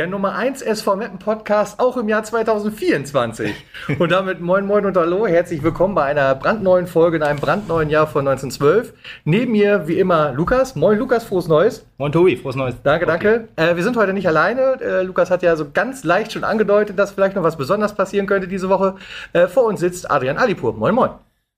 Der Nummer 1 SV Meppen Podcast auch im Jahr 2024. und damit moin moin und hallo, herzlich willkommen bei einer brandneuen Folge in einem brandneuen Jahr von 1912. Neben mir wie immer Lukas. Moin Lukas, frohes Neues. Moin Tobi, frohes Neues. Danke, danke. Äh, wir sind heute nicht alleine. Äh, Lukas hat ja so ganz leicht schon angedeutet, dass vielleicht noch was Besonderes passieren könnte diese Woche. Äh, vor uns sitzt Adrian Alipur. Moin moin.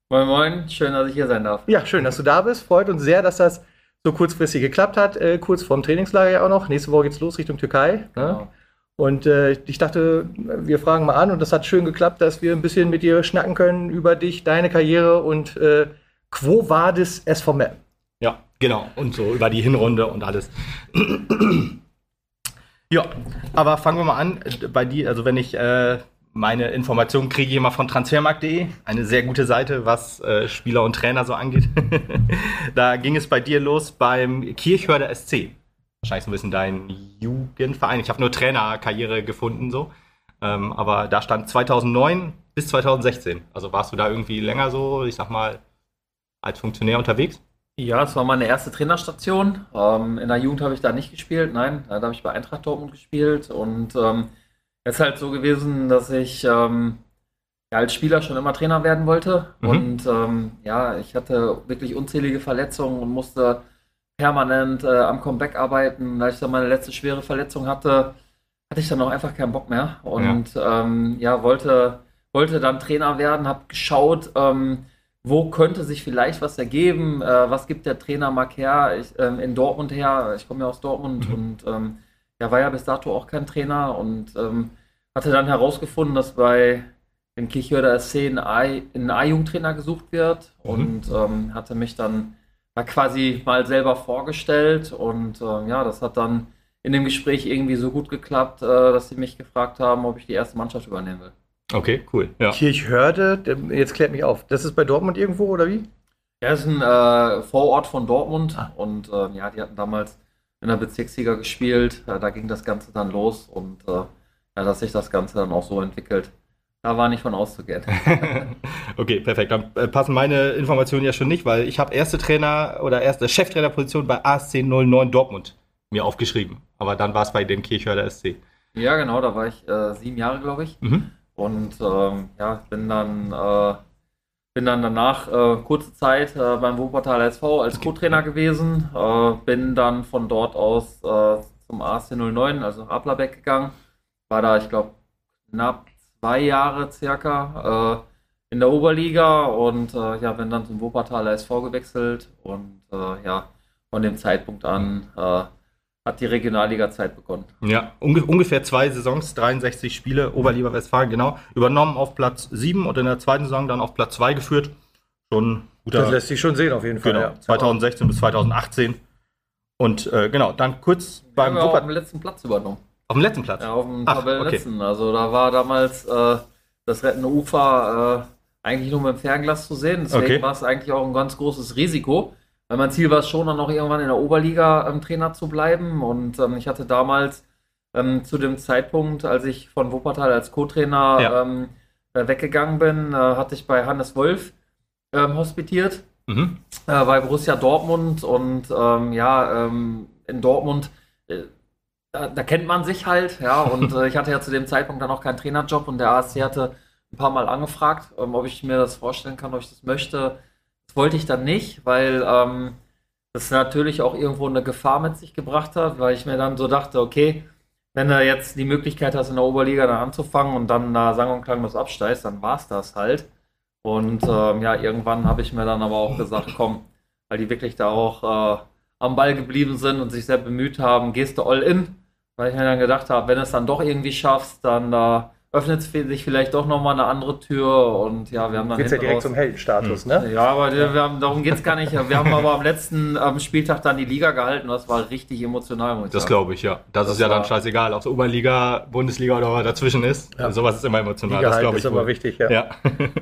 Moin moin, schön, dass ich hier sein darf. Ja, schön, dass du da bist. Freut uns sehr, dass das so kurzfristig geklappt hat, äh, kurz vorm Trainingslager ja auch noch. Nächste Woche geht's los Richtung Türkei. Ne? Genau. Und äh, ich dachte, wir fragen mal an und das hat schön geklappt, dass wir ein bisschen mit dir schnacken können über dich, deine Karriere und äh, Quo Vadis SV Meppen. Ja, genau. Und so über die Hinrunde und alles. ja, aber fangen wir mal an. Bei dir, also wenn ich äh, meine Informationen kriege ich immer von transfermarkt.de, eine sehr gute Seite, was äh, Spieler und Trainer so angeht. da ging es bei dir los beim Kirchhörder SC. Wahrscheinlich so ein bisschen dein Jugendverein. Ich habe nur Trainerkarriere gefunden so. Ähm, aber da stand 2009 bis 2016. Also warst du da irgendwie länger so, ich sag mal, als Funktionär unterwegs? Ja, das war meine erste Trainerstation. Ähm, in der Jugend habe ich da nicht gespielt, nein, da habe ich bei Eintracht Dortmund gespielt und ähm, es ist halt so gewesen, dass ich ähm, ja, als Spieler schon immer Trainer werden wollte. Mhm. Und ähm, ja, ich hatte wirklich unzählige Verletzungen und musste permanent äh, am Comeback arbeiten. Da ich dann meine letzte schwere Verletzung hatte, hatte ich dann auch einfach keinen Bock mehr. Und ja, ähm, ja wollte, wollte dann Trainer werden, habe geschaut, ähm, wo könnte sich vielleicht was ergeben, äh, was gibt der Trainer Mark her, ich, ähm, in Dortmund her. Ich komme ja aus Dortmund Mhm. und ja, war ja bis dato auch kein Trainer und ähm, hatte dann herausgefunden, dass bei dem Kirchhörder SC ein A-Jugendtrainer gesucht wird Mhm. und ähm, hatte mich dann da quasi mal selber vorgestellt und ähm, ja, das hat dann in dem Gespräch irgendwie so gut geklappt, äh, dass sie mich gefragt haben, ob ich die erste Mannschaft übernehmen will. Okay, cool. Ja. Kirchhörde, jetzt klärt mich auf. Das ist bei Dortmund irgendwo oder wie? Ja, das ist ein äh, Vorort von Dortmund Ah. und ähm, ja, die hatten damals in der Bezirksliga gespielt. Äh, da ging das Ganze dann los und äh, ja, dass sich das Ganze dann auch so entwickelt, da war nicht von auszugehen. okay, perfekt. Dann äh, passen meine Informationen ja schon nicht, weil ich habe erste Trainer oder erste Cheftrainerposition bei ASC 09 Dortmund mir aufgeschrieben. Aber dann war es bei den Kirchhörder SC. ja, genau, da war ich äh, sieben Jahre, glaube ich. Mhm. Und ähm, ja, bin dann, äh, bin dann danach äh, kurze Zeit äh, beim Wuppertal SV als Co-Trainer gewesen. Äh, bin dann von dort aus äh, zum ASC 09, also Ablerbeck gegangen. War da, ich glaube, knapp zwei Jahre circa äh, in der Oberliga und äh, ja, bin dann zum Wuppertaler SV gewechselt und ja, von dem Zeitpunkt an hat die Regionalliga-Zeit begonnen. Ja, unge ungefähr zwei Saisons, 63 Spiele, Oberliga Westfalen, genau. Übernommen auf Platz 7 und in der zweiten Saison dann auf Platz 2 geführt. Schon guter. Das lässt sich schon sehen auf jeden Fall. genau, 2016 bis 2018. Und äh, genau, dann kurz beim Haben wir auf dem letzten Platz übernommen. Auf dem letzten Platz. Ja, auf dem Ach, Tabellenletzten. Also da war damals äh, das rettende Ufer äh, eigentlich nur mit dem Fernglas zu sehen. Deswegen Okay. war es eigentlich auch ein ganz großes Risiko. Weil mein Ziel war es schon, dann noch irgendwann in der Oberliga ähm, Trainer zu bleiben. Und ähm, ich hatte damals ähm, zu dem Zeitpunkt, als ich von Wuppertal als Co-Trainer Ja. ähm, äh, weggegangen bin, äh, hatte ich bei Hannes Wolf ähm, hospitiert Mhm. äh, bei Borussia Dortmund und ähm, ja, in Dortmund, äh, da, da kennt man sich halt, ja, und äh, ich hatte ja zu dem Zeitpunkt dann auch keinen Trainerjob und der ASC hatte ein paar Mal angefragt, ob ich mir das vorstellen kann, ob ich das möchte. Wollte ich dann nicht, weil ähm, das natürlich auch irgendwo eine Gefahr mit sich gebracht hat, weil ich mir dann so dachte, okay, wenn du jetzt die Möglichkeit hast, in der Oberliga dann anzufangen und dann da sang und klanglos absteigst, dann war's das halt. Und ähm, ja, irgendwann habe ich mir dann aber auch gesagt, komm, weil die wirklich da auch äh, am Ball geblieben sind und sich sehr bemüht haben, gehst du all in. Weil ich mir dann gedacht habe, wenn du es dann doch irgendwie schaffst, dann da öffnet sich vielleicht doch nochmal eine andere Tür und ja, wir haben dann Geht's ja direkt raus- zum Heldenstatus, ne? ja, aber wir wir haben, darum geht es gar nicht. Wir haben aber am letzten ähm, Spieltag dann die Liga gehalten. Das war richtig emotional, muss ich Das glaube ich, ja. Das, Das ist ja dann scheißegal, ob es Oberliga, Bundesliga oder was dazwischen ist. Ja. Sowas ist immer emotional, Liga das glaube ist ich. immer wohl. wichtig, ja. Ja.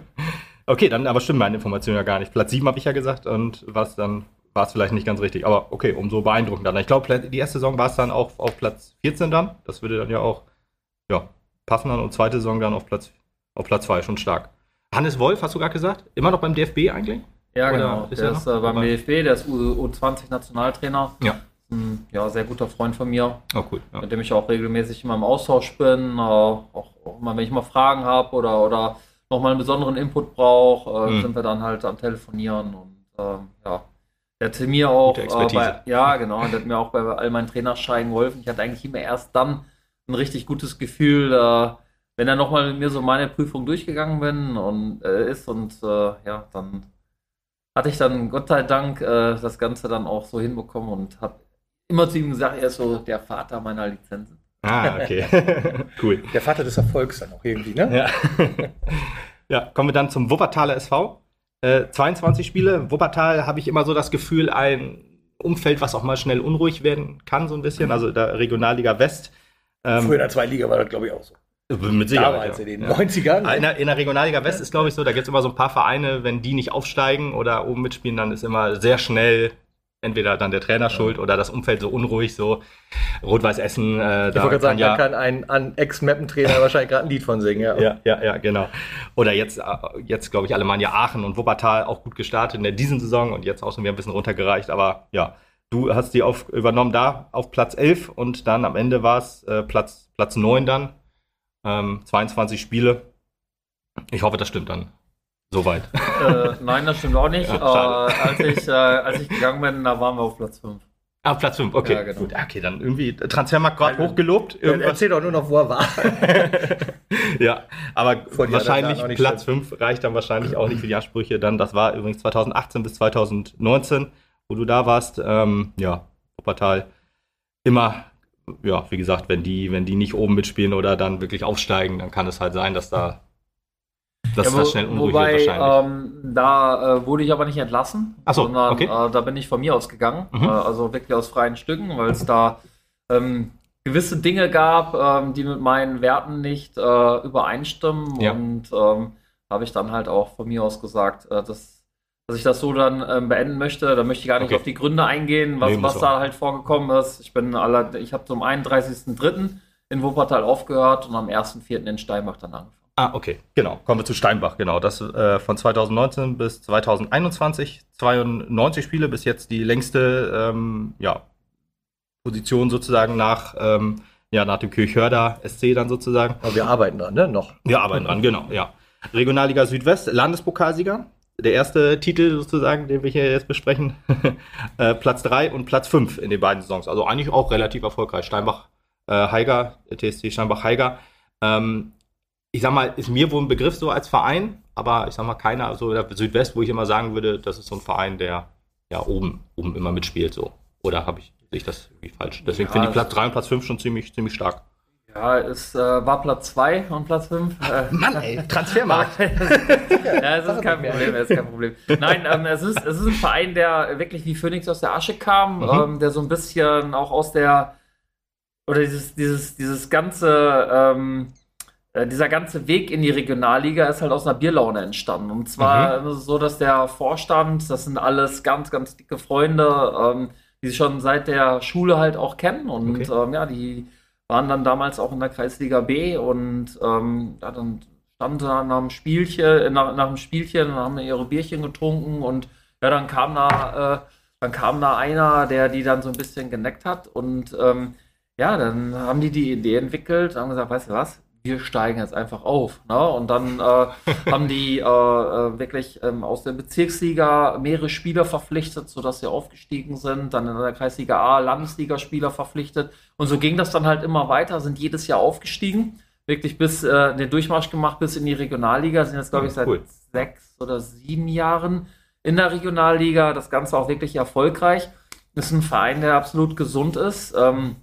okay, dann aber stimmen meine Informationen ja gar nicht. Platz 7 habe ich ja gesagt und was dann war es vielleicht nicht ganz richtig. Aber okay, umso beeindruckender. Ich glaube, die erste Saison war es dann auch auf Platz 14 dann. Das würde dann ja auch ja, passen dann und zweite Saison dann auf Platz auf Platz 2, schon stark. Hannes Wolf, hast du gerade gesagt? Immer noch beim DFB eigentlich? Ja, Oder genau. ist der er ist äh, beim? DFB, der ist U- U20-Nationaltrainer. Ja. ein ja, sehr guter Freund von mir, Oh, cool. Ja. mit dem ich auch regelmäßig immer im Austausch bin. Äh, auch, auch mal, wenn ich mal Fragen habe oder, oder nochmal einen besonderen Input brauche, äh, Mhm. sind wir dann halt am Telefonieren. Und ähm, ja, der hat mir auch, äh, Expertise. bei, ja genau, der hat mir auch bei all meinen Trainerscheinen geholfen. Ich hatte eigentlich immer erst dann ein richtig gutes Gefühl, äh, wenn er nochmal mit mir so meine Prüfung durchgegangen bin und äh, ist und äh, ja, dann hatte ich dann Gott sei Dank äh, das Ganze dann auch so hinbekommen und habe immer zu ihm gesagt, er ist so der Vater meiner Lizenzen. Ah, okay. cool. Der Vater des Erfolgs dann auch irgendwie, ne? Ja. ja, kommen wir dann zum Wuppertaler SV. Äh, 22 Spiele. Wuppertal habe ich immer so das Gefühl, ein Umfeld, was auch mal schnell unruhig werden kann, so ein bisschen. Also der Regionalliga West. Ähm, Früher in der zweiten Liga war das, glaube ich, auch so. mit Sicherheit. Damals ja. in den Ja. 90ern. In der, in der Regionalliga West ist, glaube ich, so, da gibt es immer so ein paar Vereine, wenn die nicht aufsteigen oder oben mitspielen, dann ist immer sehr schnell entweder dann der Trainer schuld oder das Umfeld so unruhig, so Rot-Weiß Essen. Äh, ich wollte gerade sagen, da kann ein, ein Ex-Mappentrainer wahrscheinlich gerade ein Lied von singen. Ja. Ja, ja, ja, genau. Oder jetzt, äh, jetzt glaube ich, Alemannia Aachen und Wuppertal auch gut gestartet in der diesen Saison und jetzt auch schon wieder ein bisschen runtergereicht. Aber ja, du hast die auf, übernommen da auf Platz 11 und dann am Ende war es äh, Platz, Platz 9 dann. Ähm, 22 Spiele. Ich hoffe, das stimmt dann. Soweit. äh, nein, das stimmt auch nicht. Ja, äh, als, ich, äh, als ich gegangen bin, da waren wir auf Platz 5. Ah, Platz 5, okay. Ja, genau. Gut, okay, dann irgendwie Transfermarkt gerade hochgelobt. Irgendwas. Erzähl doch nur noch, wo er war. ja, aber wahrscheinlich Platz 5 reicht dann wahrscheinlich auch nicht für die Ansprüche. Dann, das war übrigens 2018 bis 2019, wo du da warst. Ähm, ja, Wuppertal immer, ja, wie gesagt, wenn die, wenn die nicht oben mitspielen oder dann wirklich aufsteigen, dann kann es halt sein, dass da dass Ja, wo- das schnell unruhig wobei, wird wahrscheinlich. ähm, da äh, wurde ich aber nicht entlassen, Ach so, sondern okay. äh, da bin ich von mir aus gegangen, Mhm. äh, also wirklich aus freien Stücken, weil es da ähm, gewisse Dinge gab, ähm, die mit meinen Werten nicht äh, übereinstimmen Ja. und ähm, habe ich dann halt auch von mir aus gesagt, äh, dass, ich das so dann ähm, beenden möchte. Da möchte ich gar nicht Okay. auf die Gründe eingehen, was, Nee, was da halt vorgekommen ist. Ich bin aller, ich habe zum 31.03. in Wuppertal aufgehört und am 1.04. in Steinbach dann angefangen. Ah, okay, genau. Kommen wir zu Steinbach, genau. Das äh, von 2019 bis 2021, 92 Spiele, bis jetzt die längste ähm, ja, Position sozusagen nach, ähm, ja, nach dem Kirchhörder SC dann sozusagen. Aber wir arbeiten dran, ne? Noch. Wir arbeiten dran, genau, ja. Regionalliga Südwest, Landespokalsieger. Der erste Titel sozusagen, den wir hier jetzt besprechen. äh, Platz 3 und Platz 5 in den beiden Saisons. Also eigentlich auch relativ erfolgreich. Steinbach äh, Heiger, TSC Steinbach Heiger. Ähm, ich sag mal, ist mir wohl ein Begriff so als Verein, aber ich sag mal, keiner, so der Südwest, wo ich immer sagen würde, das ist so ein Verein, der ja oben, oben immer mitspielt, so. Oder habe ich, sehe ich das irgendwie falsch? Deswegen Ja, finde ich Platz 3 und Platz 5 schon ziemlich, ziemlich stark. Ja, es äh, war Platz 2 und Platz 5. Äh, Mann, ey, Transfermarkt. ja, es ist kein Problem, es ist kein Problem. Nein, ähm, es, ist, es ist ein Verein, der wirklich wie Phoenix aus der Asche kam, Mhm. ähm, der so ein bisschen auch aus der, oder dieses, dieses, dieses ganze, ähm, äh, dieser ganze Weg in die Regionalliga ist halt aus einer Bierlaune entstanden. Und zwar Mhm. so, dass der Vorstand, das sind alles ganz, ganz dicke Freunde, ähm, die sich schon seit der Schule halt auch kennen und Okay. ähm, ja, die waren dann damals auch in der Kreisliga B und ähm, ja, dann standen sie nach einem Spielchen, nach, nach einem Spielchen haben ihre Bierchen getrunken und ja, dann kam da, äh, dann kam da einer, der die dann so ein bisschen geneckt hat und ähm, ja, dann haben die die Idee entwickelt, haben gesagt, weißt du was, wir steigen jetzt einfach auf. Ne? Und dann äh, haben die äh, äh, wirklich ähm, aus der Bezirksliga mehrere Spieler verpflichtet, sodass sie aufgestiegen sind. Dann in der Kreisliga A Landesligaspieler verpflichtet. Und so ging das dann halt immer weiter, sind jedes Jahr aufgestiegen. Wirklich bis äh, den Durchmarsch gemacht bis in die Regionalliga. Sind jetzt, glaube ich, seit cool. sechs oder sieben Jahren in der Regionalliga. Das Ganze auch wirklich erfolgreich. Ist ein Verein, der absolut gesund ist. Ähm,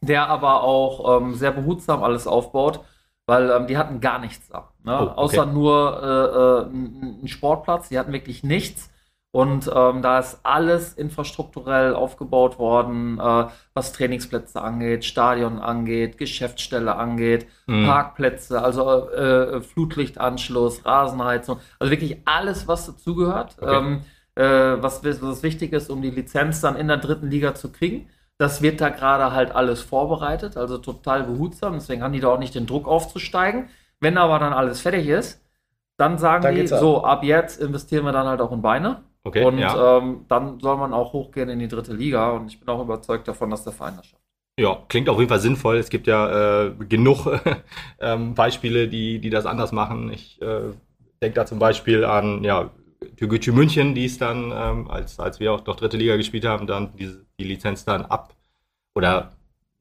der aber auch ähm, sehr behutsam alles aufbaut, weil ähm, die hatten gar nichts da. Ne? Oh, okay. Außer nur äh, äh, ein ein Sportplatz, die hatten wirklich nichts. Und ähm, da ist alles infrastrukturell aufgebaut worden, äh, was Trainingsplätze angeht, Stadion angeht, Geschäftsstelle angeht, Mhm. Parkplätze, also äh, Flutlichtanschluss, Rasenheizung, also wirklich alles, was dazugehört, Okay. ähm, äh, was, was wichtig ist, um die Lizenz dann in der dritten Liga zu kriegen. Das wird da gerade halt alles vorbereitet, also total behutsam. Deswegen haben die da auch nicht den Druck aufzusteigen. Wenn aber dann alles fertig ist, dann sagen Dann die, so, ab jetzt investieren wir dann halt auch in Beine. Okay, und ja. ähm, dann soll man auch hochgehen in die dritte Liga. Und ich bin auch überzeugt davon, dass der Verein das schafft. Ja, klingt auf jeden Fall sinnvoll. Es gibt ja äh, genug ähm, Beispiele, die, die das anders machen. Ich äh, denke da zum Beispiel an ja, Türkgücü München, die es dann, ähm, als, als wir auch noch dritte Liga gespielt haben, dann diese, die Lizenz dann ab oder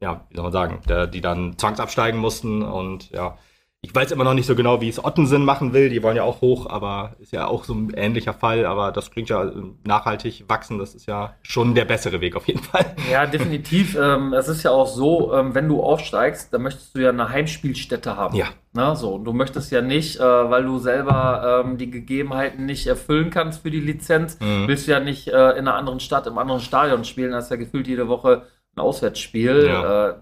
ja, wie soll man sagen, der, die dann zwangsabsteigen mussten und ja, ich weiß immer noch nicht so genau, wie es Ottensen machen will. Die wollen ja auch hoch, aber ist ja auch so ein ähnlicher Fall. Aber das klingt ja nachhaltig wachsen. Das ist ja schon der bessere Weg auf jeden Fall. Ja, definitiv. ähm, es ist ja auch so, ähm, wenn du aufsteigst, dann möchtest du ja eine Heimspielstätte haben. Ja. Na, so. Und du möchtest ja nicht, äh, weil du selber ähm, die Gegebenheiten nicht erfüllen kannst für die Lizenz, Mhm. willst du ja nicht äh, in einer anderen Stadt, im anderen Stadion spielen. Das ist ja gefühlt jede Woche ein Auswärtsspiel. Ja. Äh,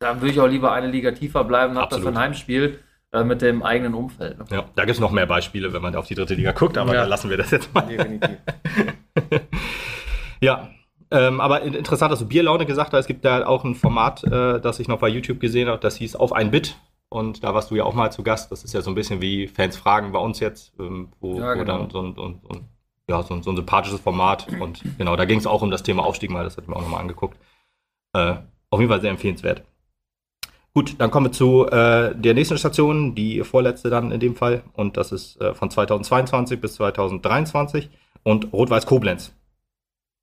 dann würde ich auch lieber eine Liga tiefer bleiben, hab dafür ein Heimspiel äh, mit dem eigenen Umfeld. Ne? Ja, da gibt es noch mehr Beispiele, wenn man auf die dritte Liga guckt, aber Ja. da lassen wir das jetzt mal. Definitiv. Ja, ähm, aber in- interessant, dass du Bierlaune gesagt hast. Es gibt da auch ein Format, äh, das ich noch bei YouTube gesehen habe, das hieß Auf ein Bit. Und da warst du ja auch mal zu Gast. Das ist ja so ein bisschen wie Fans fragen bei uns jetzt, ähm, wo, Ja, wo genau. dann so ein, so, ein, so, ein, ja, so, ein, so ein sympathisches Format. Und genau, da ging es auch um das Thema Aufstieg mal. Das hat ich mir auch nochmal angeguckt. Äh, auf jeden Fall sehr empfehlenswert. Gut, dann kommen wir zu äh, der nächsten Station, die vorletzte dann in dem Fall. Und das ist äh, von 2022 bis 2023 und Rot-Weiß Koblenz.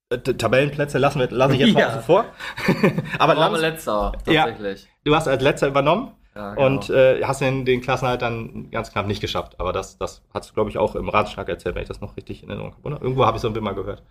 Äh, Tabellenplätze lassen wir, lasse ich jetzt mal Ja. außen vor. Aber Aber Lanz, letzter, Ja. tatsächlich. du hast als letzter übernommen Ja, genau. und äh, hast den, den Klassenhalt dann ganz knapp nicht geschafft. Aber das, das hast du, glaube ich, auch im Ratschlag erzählt, wenn ich das noch richtig in Erinnerung habe. Oder? Irgendwo habe ich so ein bisschen mal gehört,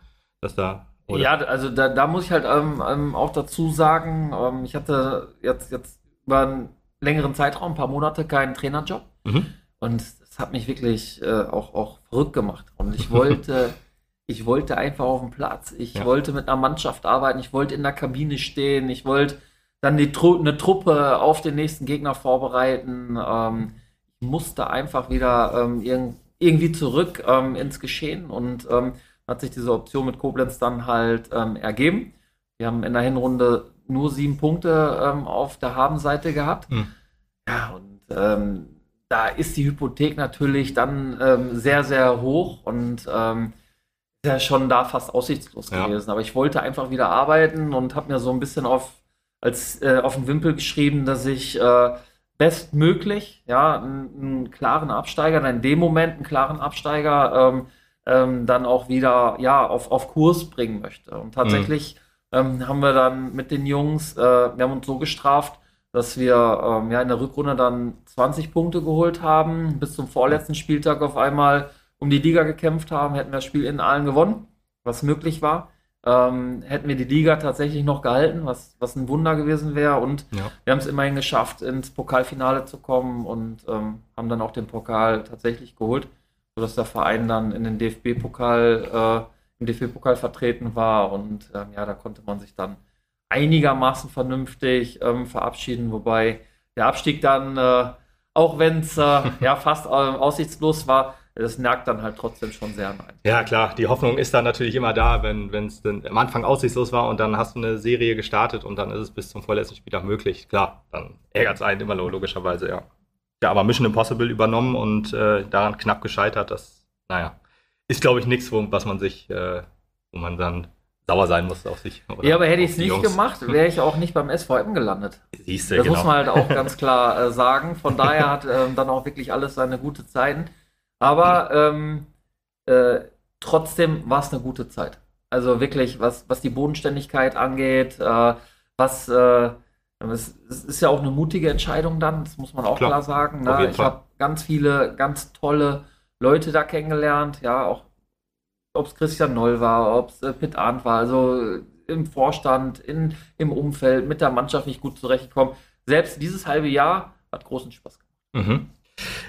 dass da. Oder? Ja, also da, da muss ich halt ähm, ähm, auch dazu sagen, ähm, ich hatte jetzt, jetzt über einen längeren Zeitraum, ein paar Monate, keinen Trainerjob. Mhm. Und das hat mich wirklich äh, auch, auch verrückt gemacht. Und ich wollte, ich wollte einfach auf dem Platz. Ich Ja. wollte mit einer Mannschaft arbeiten. Ich wollte in der Kabine stehen. Ich wollte dann die Tru eine Truppe auf den nächsten Gegner vorbereiten. Ähm, ich musste einfach wieder ähm, irg irgendwie zurück ähm, ins Geschehen. Und ähm, hat sich diese Option mit Koblenz dann halt ähm, ergeben. Wir haben in der Hinrunde nur sieben Punkte ähm, auf der Habenseite gehabt. Mhm. Ja, und ähm, da ist die Hypothek natürlich dann ähm, sehr, sehr hoch und ähm, ist ja schon da fast aussichtslos Ja. gewesen. Aber ich wollte einfach wieder arbeiten und habe mir so ein bisschen auf, als, äh, auf den Wimpel geschrieben, dass ich äh, bestmöglich ja, einen, einen klaren Absteiger, in dem Moment einen klaren Absteiger ähm, ähm, dann auch wieder ja, auf, auf Kurs bringen möchte. Und tatsächlich ähm, haben wir dann mit den Jungs, äh, wir haben uns so gestraft, dass wir ähm, ja in der Rückrunde dann 20 Punkte geholt haben, bis zum vorletzten Spieltag auf einmal um die Liga gekämpft haben, hätten wir das Spiel in allen gewonnen, was möglich war. Ähm, hätten wir die Liga tatsächlich noch gehalten, was, was ein Wunder gewesen wäre. Und Ja. wir haben es immerhin geschafft, ins Pokalfinale zu kommen und ähm, haben dann auch den Pokal tatsächlich geholt, sodass der Verein dann in den DFB-Pokal, äh, im DFB-Pokal vertreten war. Und ähm, ja, da konnte man sich dann einigermaßen vernünftig ähm, verabschieden, wobei der Abstieg dann, äh, auch wenn es äh, ja fast äh, aussichtslos war, das nagt dann halt trotzdem schon sehr an. Ja, klar, die Hoffnung ist dann natürlich immer da, wenn es am Anfang aussichtslos war und dann hast du eine Serie gestartet und dann ist es bis zum vorletzten Spieltag möglich. Klar, dann ärgert es einen immer lo- logischerweise, ja. Ja, aber Mission Impossible übernommen und äh, daran knapp gescheitert, das, naja, ist, glaube ich, nichts, wo, was man sich, äh, wo man dann sauer sein muss auf sich. Ja, aber hätte ich es nicht Jungs. gemacht, wäre ich auch nicht beim SVM gelandet. Siehst du, Das genau. muss man halt auch ganz klar äh, sagen. Von daher hat ähm, dann auch wirklich alles seine gute Zeiten. Aber ähm, äh, trotzdem war es eine gute Zeit. Also wirklich, was, was die Bodenständigkeit angeht, äh, was äh, es, es ist ja auch eine mutige Entscheidung dann, das muss man auch Klar, klar, sagen. Ne? Ich habe ganz viele, ganz tolle Leute da kennengelernt, ja, auch ob es Christian Noll war, ob es äh, Pitt Arndt war, also im Vorstand, in, im Umfeld, mit der Mannschaft nicht gut zurechtgekommen. Selbst dieses halbe Jahr hat großen Spaß gemacht. Mhm.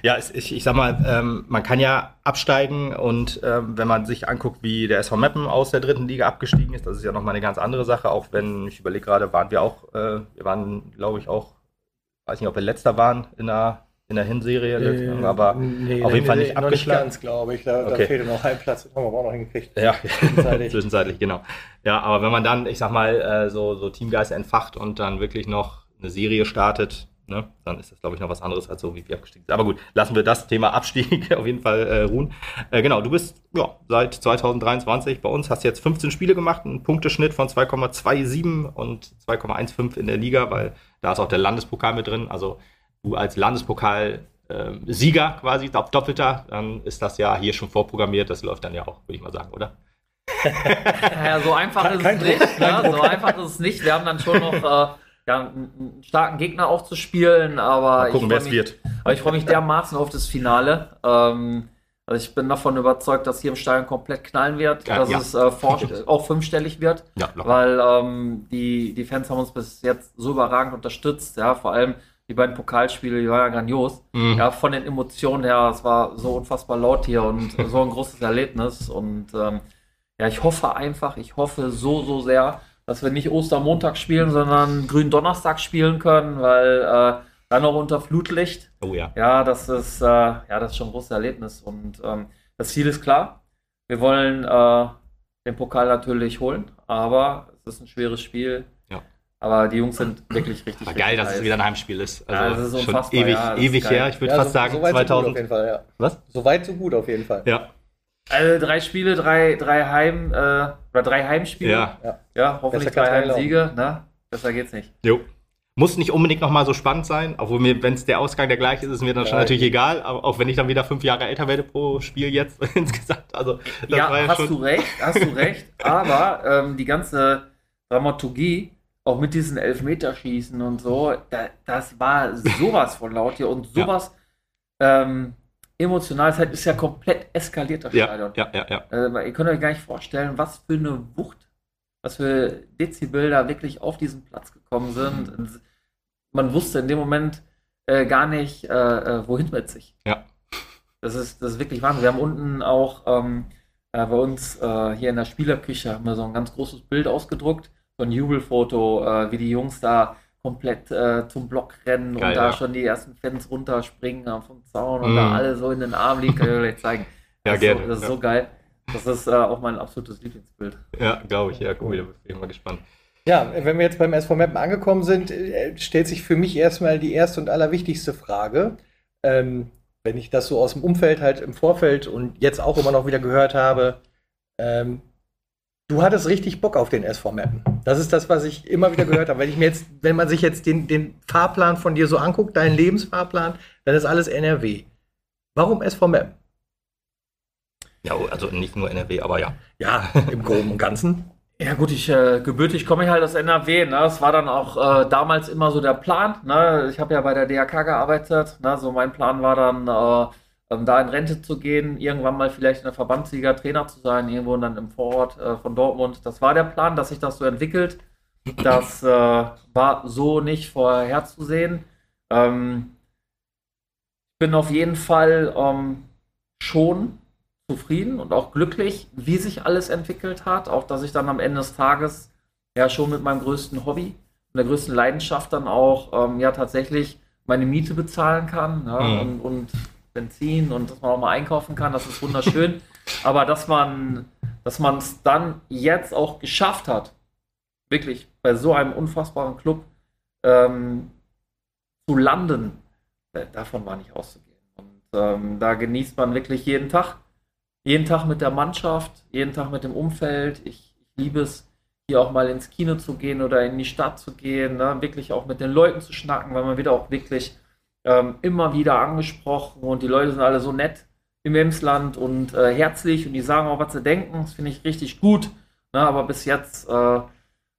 Ja, ich, ich sag mal, ähm, man kann ja absteigen und ähm, wenn man sich anguckt, wie der SV Meppen aus der dritten Liga abgestiegen ist, das ist ja nochmal eine ganz andere Sache, auch wenn, ich überlege gerade, waren wir auch, äh, wir waren, glaube ich, auch, weiß nicht, ob wir letzter waren in der, in der Hinserie, Äh, aber nee, auf jeden Fall nee, nicht noch abgeschlagen. ganz, glaube ich. Da, da Okay. fehlte noch Halbplatz. Das haben wir auch noch hingekriegt. Ja, Zwischenzeitlich. zwischenzeitlich, genau. Ja, aber wenn man dann, ich sag mal, äh, so, so Teamgeist entfacht und dann wirklich noch eine Serie startet, ne, dann ist das, glaube ich, noch was anderes als so, wie wir abgestiegen sind. Aber gut, lassen wir das Thema Abstieg auf jeden Fall äh, ruhen. Äh, genau, du bist ja, seit 2023 bei uns, hast jetzt 15 Spiele gemacht, einen Punkteschnitt von 2,27 und 2,15 in der Liga, weil da ist auch der Landespokal mit drin. Also du als Landespokal Sieger quasi, Doppelter, dann ist das ja hier schon vorprogrammiert. Das läuft dann ja auch, würde ich mal sagen, oder? ja, so einfach ist es nicht. Ja, so einfach ist es nicht. Wir haben dann schon noch äh, ja, einen starken Gegner auch zu spielen, aber mal gucken, wer es wird. Aber ich freue mich dermaßen auf das Finale. Ähm, also ich bin davon überzeugt, dass hier im Stadion komplett knallen wird, ja, dass ja. es äh, auch fünfstellig wird, ja, weil ähm, die, die Fans haben uns bis jetzt so überragend unterstützt. Ja, vor allem die beiden Pokalspiele, die waren ja grandios. Mhm. Ja, von den Emotionen her, es war so unfassbar laut hier und so ein großes Erlebnis und ähm, ja, ich hoffe einfach, ich hoffe so, so sehr, dass wir nicht Ostermontag spielen, sondern Gründonnerstag spielen können, weil äh, dann noch unter Flutlicht. Oh ja. Ja, das ist, äh, ja, das ist schon ein großes Erlebnis. Und ähm, das Ziel ist klar. Wir wollen äh, den Pokal natürlich holen, aber es ist ein schweres Spiel. Ja. Aber die Jungs sind wirklich richtig. Aber geil, dass es wieder ein Heimspiel ist. Also ja, das ist schon ewig, ja, ewig her. Ich würde fast so, sagen so 2000. So auf jeden Fall, ja. Was? So weit, so gut auf jeden Fall. Ja. Also drei Spiele, drei, drei Heim, äh, oder drei Heimspiele. Ja, ja. ja hoffentlich drei Heimsiege. Ne? Besser geht's nicht. Jo. Muss nicht unbedingt nochmal so spannend sein, obwohl mir, wenn es der Ausgang der gleiche ist, ist mir dann ja, schon natürlich egal, aber auch wenn ich dann wieder fünf Jahre älter werde pro Spiel jetzt insgesamt. Also, ja, ja hast du recht, hast du recht, aber ähm, die ganze Dramaturgie, auch mit diesen Elfmeterschießen und so, da, das war sowas von laut hier und sowas ja. ähm, emotional ist, halt, ist ja komplett eskaliert, das Stadion. Ja, ja, ja. Äh, ihr könnt euch gar nicht vorstellen, was für eine Wucht, was für Dezibel da wirklich auf diesen Platz gekommen sind. Mhm. Man wusste in dem Moment äh, gar nicht, äh, äh, wohin mit sich. Ja. Das ist, das ist wirklich Wahnsinn. Wir haben unten auch ähm, äh, bei uns äh, hier in der Spielerküche haben wir so ein ganz großes Bild ausgedruckt, so ein Jubelfoto, wie die Jungs da komplett äh, zum Block rennen Geil, und da ja. schon die ersten Fans runterspringen vom Zaun und mm. da alle so in den Arm liegen, kann ich euch zeigen. ja, das gerne. So, das ist ja. so geil. Das ist äh, auch mein absolutes Lieblingsbild. Ja, glaube ich. Ja, cool. Da bin ich mal gespannt. Ja, wenn wir jetzt beim SV Mappen angekommen sind, äh, stellt sich für mich erstmal die erste und allerwichtigste Frage. Ähm, wenn ich das so aus dem Umfeld halt im Vorfeld und jetzt auch immer noch wieder gehört habe, ähm, Du hattest richtig Bock auf den SV Mappen. Das ist das, was ich immer wieder gehört habe. Wenn ich mir jetzt, wenn man sich jetzt den, den Fahrplan von dir so anguckt, deinen Lebensfahrplan, dann ist alles NRW. Warum SV Mappen? Ja, also nicht nur NRW, aber ja. Ja, im Groben und Ganzen. Ja gut, ich äh, gebürtig komme ich halt aus NRW. Ne? Das war dann auch äh, damals immer so der Plan. Ne? Ich habe ja bei der DRK gearbeitet. Ne? So mein Plan war dann äh, ähm, da in Rente zu gehen, irgendwann mal vielleicht in der Verbandsliga Trainer zu sein, irgendwo dann im Vorort äh, von Dortmund. Das war der Plan, dass sich das so entwickelt. Das äh, war so nicht vorherzusehen. Ähm, ich bin auf jeden Fall ähm, schon zufrieden und auch glücklich, wie sich alles entwickelt hat. Auch, dass ich dann am Ende des Tages ja schon mit meinem größten Hobby und der größten Leidenschaft dann auch ähm, ja tatsächlich meine Miete bezahlen kann ja, mhm. und, und Benzin und dass man auch mal einkaufen kann, das ist wunderschön. Aber dass man dass man es dann jetzt auch geschafft hat, wirklich bei so einem unfassbaren Club ähm, zu landen, äh, davon war nicht auszugehen. Und ähm, da genießt man wirklich jeden Tag. Jeden Tag mit der Mannschaft, jeden Tag mit dem Umfeld. Ich, ich liebe es, hier auch mal ins Kino zu gehen oder in die Stadt zu gehen, ne? wirklich auch mit den Leuten zu schnacken, weil man wieder auch wirklich ähm, immer wieder angesprochen und die Leute sind alle so nett im Emsland und äh, herzlich und die sagen auch, was sie denken. Das finde ich richtig gut. Ne? Aber bis jetzt äh,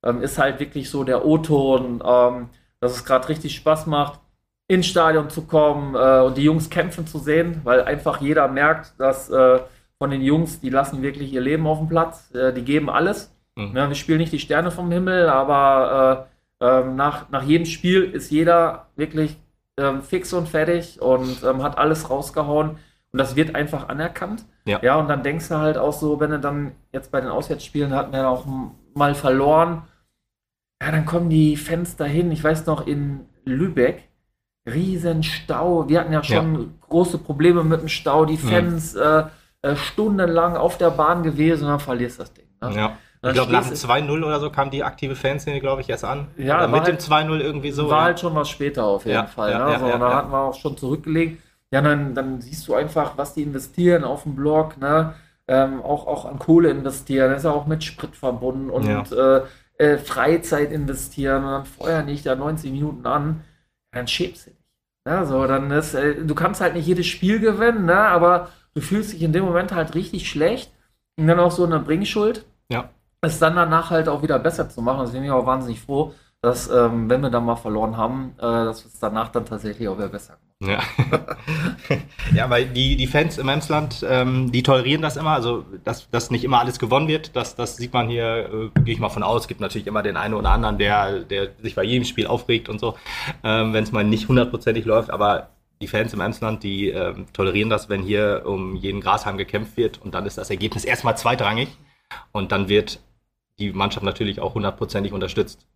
ähm, ist halt wirklich so der O-Ton, ähm, dass es gerade richtig Spaß macht, ins Stadion zu kommen äh, und die Jungs kämpfen zu sehen, weil einfach jeder merkt, dass äh, von den Jungs, die lassen wirklich ihr Leben auf dem Platz, äh, die geben alles. Mhm. Ja, wir spielen nicht die Sterne vom Himmel, aber äh, ähm, nach, nach jedem Spiel ist jeder wirklich ähm, fix und fertig und ähm, hat alles rausgehauen. Und das wird einfach anerkannt. Ja. ja, und dann denkst du halt auch so, wenn du dann jetzt bei den Auswärtsspielen hatten wir auch mal verloren, ja, dann kommen die Fans dahin. Ich weiß noch, in Lübeck, riesen Stau. Wir hatten ja schon ja. große Probleme mit dem Stau. Die mhm. Fans mhm. äh, stundenlang auf der Bahn gewesen und dann verlierst das Ding. Ne? Ja. Ich glaube, nach dem 2-0 oder so kam die aktive Fanszene, glaube ich, erst an. Ja, oder mit halt, dem 2-0 irgendwie so. War ja. halt schon was später auf jeden Ja, Fall. ja, ne? so, und da hatten wir auch schon zurückgelegt. Ja, dann, dann siehst du einfach, was die investieren auf dem Blog, ne? Ähm, auch, auch an Kohle investieren, das ist ja auch mit Sprit verbunden und äh, äh, Freizeit investieren und dann feuern dich da 90 Minuten an, dann schäbst du dich. Ja, so, dann ist, äh, du kannst halt nicht jedes Spiel gewinnen, ne? aber du fühlst dich in dem Moment halt richtig schlecht und dann auch so eine Bringschuld. Es dann danach halt auch wieder besser zu machen. Deswegen bin ich auch wahnsinnig froh, dass, ähm, wenn wir dann mal verloren haben, äh, dass wir es danach dann tatsächlich auch wieder besser gemacht Ja. ja, weil die, die Fans im Emsland, ähm, die tolerieren das immer, also dass, dass nicht immer alles gewonnen wird, das, das sieht man hier, äh, gehe ich mal von aus, gibt natürlich immer den einen oder anderen, der, der sich bei jedem Spiel aufregt und so, ähm, wenn es mal nicht hundertprozentig läuft, aber die Fans im Emsland, die ähm, tolerieren das, wenn hier um jeden Grashalm gekämpft wird. Und dann ist das Ergebnis erstmal zweitrangig. Und dann wird die Mannschaft natürlich auch hundertprozentig unterstützt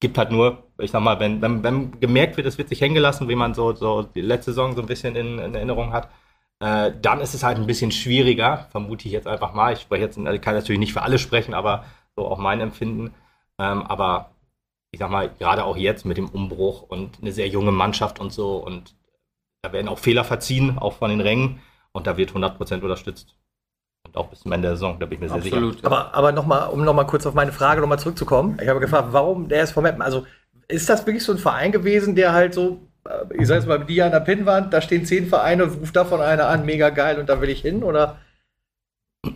gibt halt nur, ich sag mal, wenn, wenn, wenn gemerkt wird, es wird sich hängen gelassen, wie man so, so die letzte Saison so ein bisschen in, in Erinnerung hat, äh, dann ist es halt ein bisschen schwieriger, vermute ich jetzt einfach mal. Ich spreche jetzt, kann natürlich nicht für alle sprechen, aber so auch mein Empfinden. Ähm, aber ich sag mal, gerade auch jetzt mit dem Umbruch und eine sehr junge Mannschaft und so und da werden auch Fehler verziehen, auch von den Rängen und da wird 100% unterstützt. Auch bis zum Ende der Saison, da bin ich mir sehr sicher. Absolut. Ja. Aber, aber nochmal, um nochmal kurz auf meine Frage nochmal zurückzukommen. Ich habe gefragt, warum der SV Meppen? Also ist das wirklich so ein Verein gewesen, der halt so, äh, ich sag jetzt mal, die an der Pinnwand, da stehen zehn Vereine und ruft davon einer an, mega geil und da will ich hin? Oder?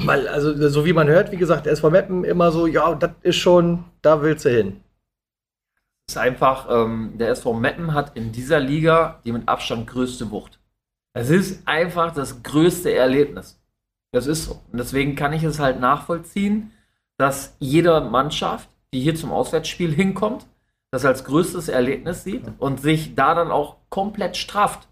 Weil, also so wie man hört, wie gesagt, der SV Meppen immer so, ja, das ist schon, da willst du hin. ist einfach, ähm, der SV Meppen hat in dieser Liga die mit Abstand größte Wucht. Es ist einfach das größte Erlebnis. Das ist so. Und deswegen kann ich es halt nachvollziehen, dass jede Mannschaft, die hier zum Auswärtsspiel hinkommt, das als größtes Erlebnis sieht und sich da dann auch komplett strafft.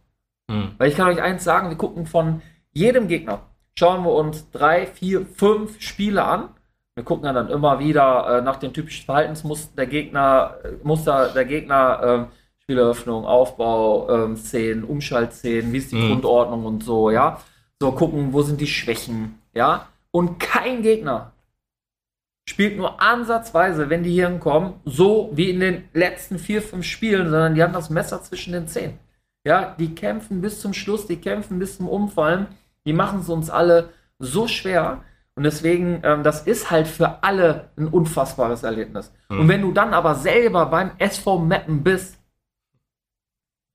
Hm. Weil ich kann euch eins sagen, wir gucken von jedem Gegner, schauen wir uns drei, vier, fünf Spiele an. Wir gucken ja dann immer wieder äh, nach den typischen Verhaltensmustern der Gegner, äh, Muster der Gegner, ähm, Spieleröffnung, Aufbau, ähm, Szenen, Umschaltszenen, wie ist die Mhm. Grundordnung und so, ja. So gucken, wo sind die Schwächen, ja. Und kein Gegner spielt nur ansatzweise, wenn die hier hinkommen, so wie in den letzten vier, fünf Spielen, sondern die haben das Messer zwischen den Zähnen. Ja, die kämpfen bis zum Schluss, die kämpfen bis zum Umfallen, die machen es uns alle so schwer. Und deswegen, ähm, das ist halt für alle ein unfassbares Erlebnis. Mhm. Und wenn du dann aber selber beim SV Meppen bist,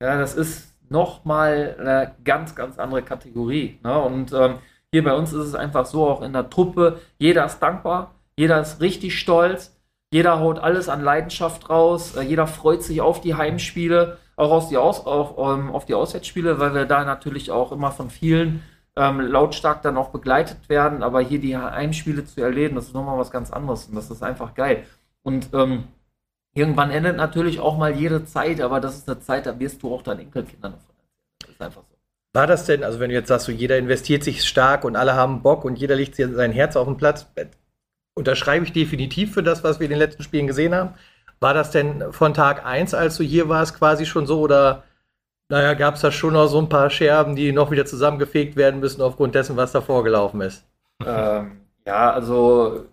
ja, das ist nochmal eine ganz, ganz andere Kategorie. Ne? Und ähm, hier bei uns ist es einfach so, auch in der Truppe, jeder ist dankbar, jeder ist richtig stolz, jeder haut alles an Leidenschaft raus, äh, jeder freut sich auf die Heimspiele, auch aus die Aus, auf, ähm, auf die Auswärtsspiele, weil wir da natürlich auch immer von vielen ähm, lautstark dann auch begleitet werden. Aber hier die Heimspiele zu erleben, das ist nochmal was ganz anderes und das ist einfach geil. Und ähm, irgendwann endet natürlich auch mal jede Zeit, aber das ist eine Zeit, da wirst du auch deinen Enkelkindern davon erzählen. Das ist einfach so. War das denn, also wenn du jetzt sagst, so jeder investiert sich stark und alle haben Bock und jeder legt sein Herz auf den Platz, äh, unterschreibe ich definitiv für das, was wir in den letzten Spielen gesehen haben. War das denn von Tag 1, als du hier warst, quasi schon so oder naja, gab es da schon noch so ein paar Scherben, die noch wieder zusammengefegt werden müssen aufgrund dessen, was da vorgelaufen ist? ähm, ja, also